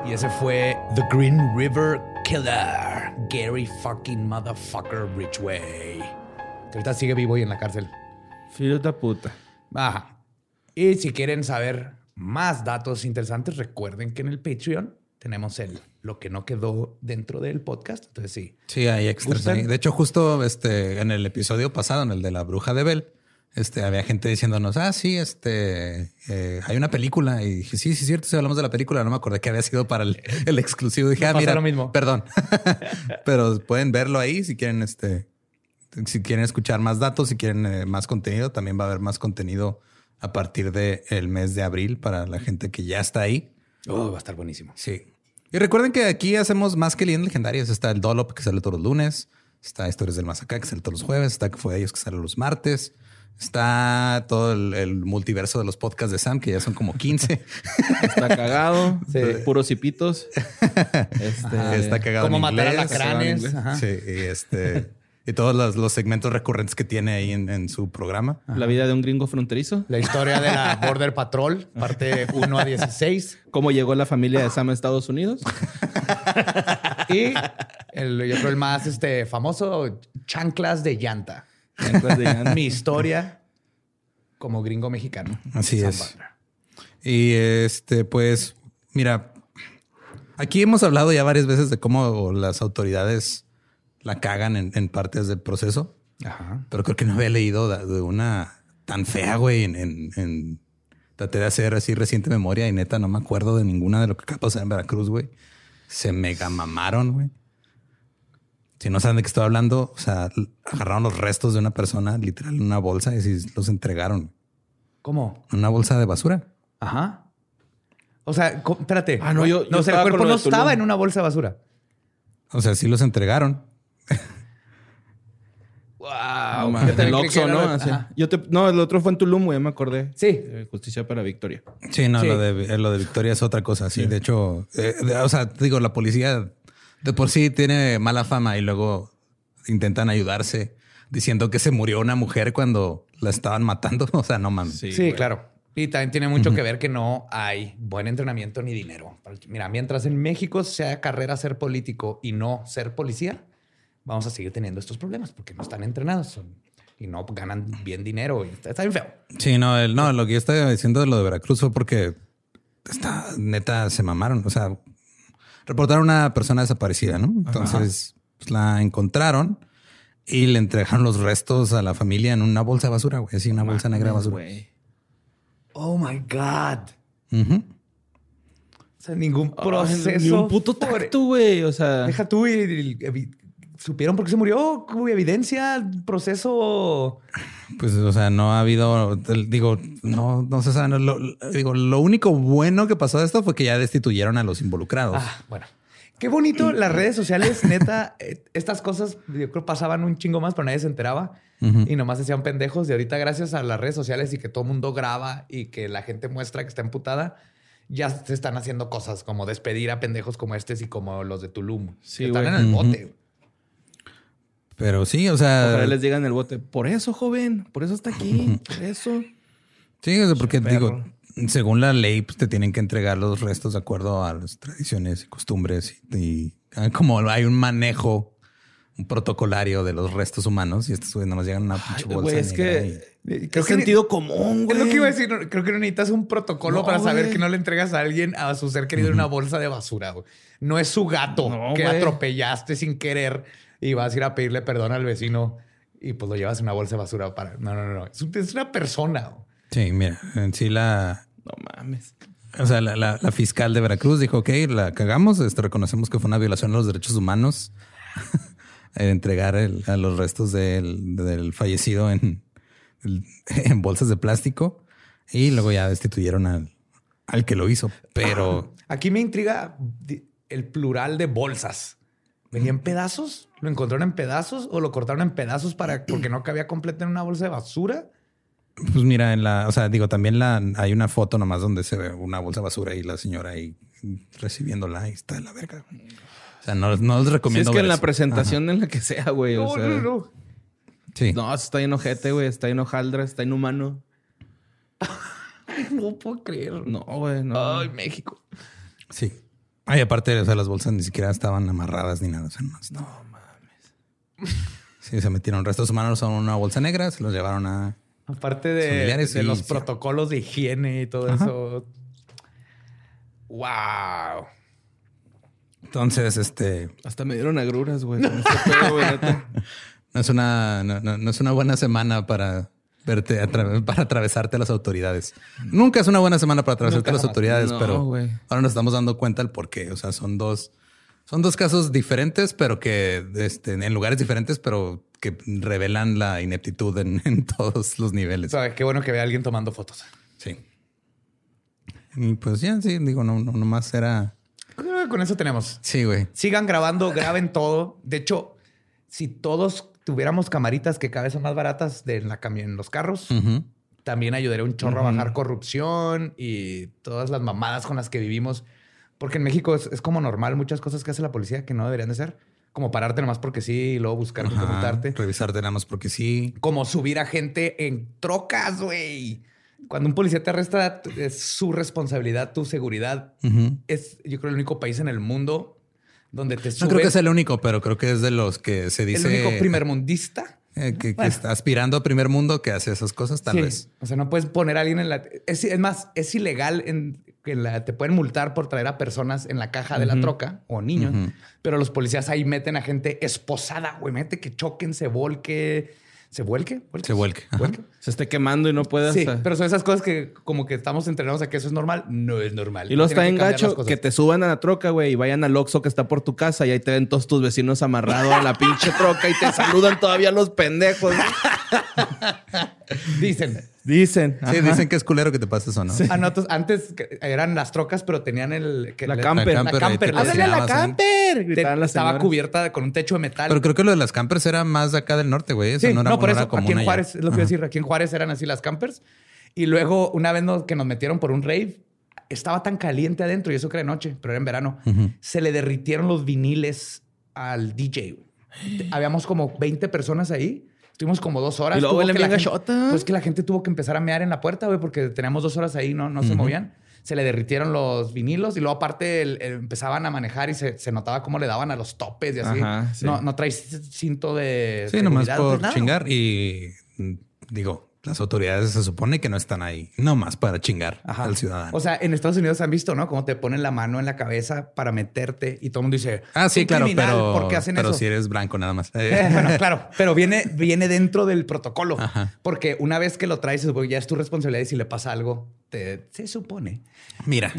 Y ese fue The Green River Killer. Gary fucking motherfucker Ridgway. Que ahorita sigue vivo y en la cárcel. Filho de puta. Ajá. Y si quieren saber más datos interesantes, recuerden que en el Patreon tenemos el lo que no quedó dentro del podcast. Entonces sí. Sí, hay extras ahí. De hecho, justo este, en el episodio pasado, en el de la bruja de Bell, este, había gente diciéndonos, ah, sí, este, eh, hay una película. Y dije, sí, sí, es cierto, si hablamos de la película, no me acordé que había sido para el, el exclusivo. Dije, Me ah, mira, lo mismo. perdón. Pero pueden verlo ahí si quieren, este, si quieren escuchar más datos, si quieren eh, más contenido, también va a haber más contenido a partir del mes de abril para la gente que ya está ahí. Oh, va a estar buenísimo. Sí. Y recuerden que aquí hacemos más que leyendas legendarias. Está el Dolop que sale todos los lunes. Está Historias del Masacá que sale todos los jueves. Está que fue de ellos que sale los martes. Está todo el, el multiverso de los podcasts de Sam, que ya son como 15. Está cagado. Sí. Puros hipitos. Este, está cagado. Cómo matar a lacranes. Sí, y este. Y todos los, los segmentos recurrentes que tiene ahí en, en su programa. La vida de un gringo fronterizo. La historia de la Border Patrol, parte 1 a 16. Cómo llegó la familia de Sam a Estados Unidos. Y el, yo creo el más este, famoso, Chanclas de Llanta. Chanclas de llanta. Mi historia como gringo mexicano. Así Sam es. Butler. Y este, pues, mira, aquí hemos hablado ya varias veces de cómo las autoridades la cagan en, en partes del proceso, Ajá. pero creo que no había leído de, una tan fea, güey, en, en- en- Traté de hacer así reciente memoria y neta no me acuerdo de ninguna de lo que acaba de pasar en Veracruz, güey. Se mega mamaron, güey. Si no saben de qué estoy hablando, o sea, agarraron los restos de una persona, literal, en una bolsa y sí los entregaron. ¿Cómo? En una bolsa de basura. Ajá. O sea, espérate. Ah, no, yo- yo o sea, el cuerpo no estaba en una bolsa de basura. O sea, sí los entregaron. Wow. Yo del Oxxo, ¿no? Así. Yo te- no, el otro fue en Tulum, güey, ya me acordé. Sí. Eh, Justicia para Victoria. Sí, no, Sí. Lo, de, eh, lo de Victoria es otra cosa. Sí, de hecho, eh, de- o sea, digo, la policía de por sí tiene mala fama y luego intentan ayudarse diciendo que se murió una mujer cuando la estaban matando. O sea, no mames. Sí, claro. Y también tiene mucho que ver que no hay buen entrenamiento ni dinero. Mira, mientras en México sea carrera ser político y no ser policía, vamos a seguir teniendo estos problemas porque no están entrenados son- y no ganan bien dinero. Y está, está bien feo. Sí, no, el, no, lo que yo estaba diciendo de lo de Veracruz fue porque está neta se mamaron. O sea, reportaron a una persona desaparecida, ¿no? Entonces pues, la encontraron y le entregaron los restos a la familia en una bolsa de basura, güey. Así, una bolsa negra de basura. Oh my God. O sea, ningún proceso. Ni un puto tacto, güey. O sea, Deja tú y, y- evi- supieron por qué se murió. Hubo evidencia, proceso. Pues, o sea, no ha habido, digo, no, no se sabe. no, lo, digo, lo único bueno que pasó de esto fue que ya destituyeron a los involucrados. Ah, bueno. Qué bonito las redes sociales, neta. eh, Estas cosas yo creo pasaban un chingo más, pero nadie se enteraba y nomás hacían pendejos. Y ahorita, gracias a las redes sociales y que todo el mundo graba y que la gente muestra que está emputada, ya se están haciendo cosas como despedir a pendejos como estos y como los de Tulum. Sí, que están en el bote. Pero sí, o sea, ojalá les digan en el bote. Por eso, joven. Por eso está aquí. Por eso. sí, o sea, porque digo, según la ley, pues te tienen que entregar los restos de acuerdo a las tradiciones y costumbres. Y, y, ah, como hay un manejo, un protocolario de los restos humanos, y estos no nos llegan a una pinche bolsa. Güey, es que... y- ¿Qué sentido común, güey? Es lo que iba a decir. Creo que no necesitas un protocolo No, para saber que no le entregas a alguien a su ser querido en una bolsa de basura. güey. No es su gato No, que atropellaste sin querer y vas a ir a pedirle perdón al vecino y pues lo llevas en una bolsa de basura para. No, no, no. no. Es, es una persona. Sí, mira, en sí la, No mames. O sea, la, la- la fiscal de Veracruz dijo, ok, la cagamos, este, reconocemos que fue una violación a los derechos humanos el entregar el- a los restos del, del fallecido en, en bolsas de plástico y luego ya destituyeron al, al que lo hizo. Pero Aquí me intriga el plural de bolsas. ¿Venía en pedazos? ¿Lo encontraron en pedazos o lo cortaron en pedazos para porque no cabía completo en una bolsa de basura? pues mira, en la, o sea, digo, también la, hay una foto nomás donde se ve una bolsa de basura y la señora ahí recibiéndola y está de la verga. O sea, no, no les Si recomiendo es que ver en la eso. presentación en la que sea, güey. o No, sea, no, no. Sí. No, está bien ojete, güey. Está bien hojaldra, está inhumano. No puedo creer. No, güey, no. Ay, México. Sí. Ay, aparte, o sea, las bolsas ni siquiera estaban amarradas ni nada. O sea, no mames. Sí, se metieron restos humanos a una bolsa negra, se los llevaron a. Aparte de, Familiares de y- los sí. protocolos de higiene y todo Ajá. eso. Wow. Entonces, este Hasta me dieron agruras, güey. este no es una, no, no- no es una buena semana para verte, atra- para atravesarte a las autoridades. Nunca es una buena semana para atravesarte a las autoridades, No, pero ahora nos estamos dando cuenta el por qué. O sea, son dos, son dos casos diferentes, pero que este, en lugares diferentes, pero que revelan la ineptitud en, en todos los O niveles. sea, qué bueno que vea a alguien tomando fotos. Sí. Y pues ya, sí, digo, no, no, nomás era. Creo que Con eso tenemos. Sí, güey. Sigan grabando, graben todo. De hecho, si todos tuviéramos camaritas que cada vez son más baratas de en, la en los carros, también ayudaría un chorro a bajar corrupción y todas las mamadas con las que vivimos. Porque en México es, es como normal muchas cosas que hace la policía que no deberían de ser. Como pararte nomás porque sí y luego buscar Ajá. multarte. Revisarte nada más porque sí. Como subir a gente en trocas, güey. Cuando un policía te arresta, es su responsabilidad, tu seguridad. Es, yo creo, el único país en el mundo donde te No creo que sea el único, pero creo que es de los que se el dice. único primermundista. eh, que, que está aspirando a primer mundo que hace esas cosas, tal Sí. vez. O sea, no puedes poner a alguien en la. Es, es más, es ilegal en que la, te pueden multar por traer a personas en la caja de la troca o niños, pero los policías ahí meten a gente esposada, güey. Mete que choquen, se volque, se vuelque, Se vuelque. Se esté quemando y no puede Sí, hasta- pero son esas cosas que como que estamos entrenados a que eso es normal. No es normal. Y luego está en gacho que te suban a la troca, güey, y vayan al Oxxo que está por tu casa y ahí te ven todos tus vecinos amarrados a la pinche troca y te saludan todavía los pendejos. Dicen. Dicen. Sí, Ajá. dicen que es culero que te pases eso, ¿no? Ah, no, entonces, antes eran las trocas, pero tenían el... que La le- camper. La La camper, camper. le ¡Háblale a la camper! Te- estaba señoras. cubierta con un techo de metal. Pero creo que lo de las campers era más de acá del norte, güey. Eso Sí, no no, era, por no eso era común aquí en allá. Juárez, es lo que iba a decir, aquí en Juárez eran así las campers. Y luego, una vez nos- que nos metieron por un rave, estaba tan caliente adentro, y eso que era de noche, pero era en verano, Ujú. se le derritieron los viniles al DJ. Habíamos como 20 personas ahí. Estuvimos como dos horas. Y luego huele bien gente- gachota. Pues que la gente tuvo que empezar a mear en la puerta, güey, porque teníamos dos horas ahí, no, no se movían. Se le derritieron los vinilos y luego aparte el- el- empezaban a manejar y se, se notaba cómo le daban a los topes y así. Ajá, sí. No, no traes cinto de Sí, nomás por nada. chingar. Y digo, las autoridades se supone que no están ahí, nomás para chingar Ajá. al ciudadano. O sea, en Estados Unidos han visto, ¿no? Cómo te ponen la mano en la cabeza para meterte y todo el mundo dice, ah, sí, "Qué claro, criminal, pero, ¿por qué hacen pero eso? si eres blanco nada más. Bueno, claro, pero viene, viene dentro del protocolo. Ajá. Porque una vez que lo traes, ya es tu responsabilidad y si le pasa algo, te, se supone. Mira,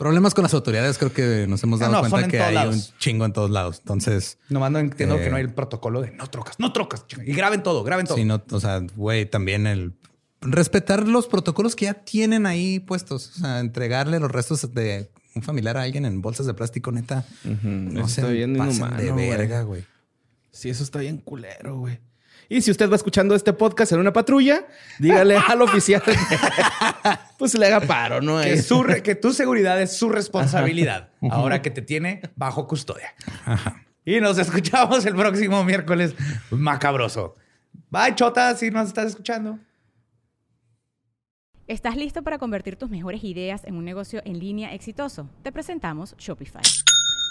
problemas con las autoridades creo que nos hemos Ah, dado no, cuenta en que hay lados. un chingo en todos lados. Entonces, Nomás no entiendo Eh. que no hay el protocolo de no trocas, no trocas. Y graben todo, graben todo. sí, no, o sea, güey, también el respetar los protocolos que ya tienen ahí puestos. O sea, entregarle los restos de un familiar a alguien en bolsas de plástico, neta. No eso se está bien pasen de verga, güey. Sí, eso está bien culero, güey. Y si usted va escuchando este podcast en una patrulla, dígale al oficial pues le haga paro, ¿no? Que, su que tu seguridad es su responsabilidad. ahora que te tiene bajo custodia. Y nos escuchamos el próximo miércoles macabroso. Bye, Chota, si nos estás escuchando. ¿Estás listo para convertir tus mejores ideas en un negocio en línea exitoso? Te presentamos Shopify.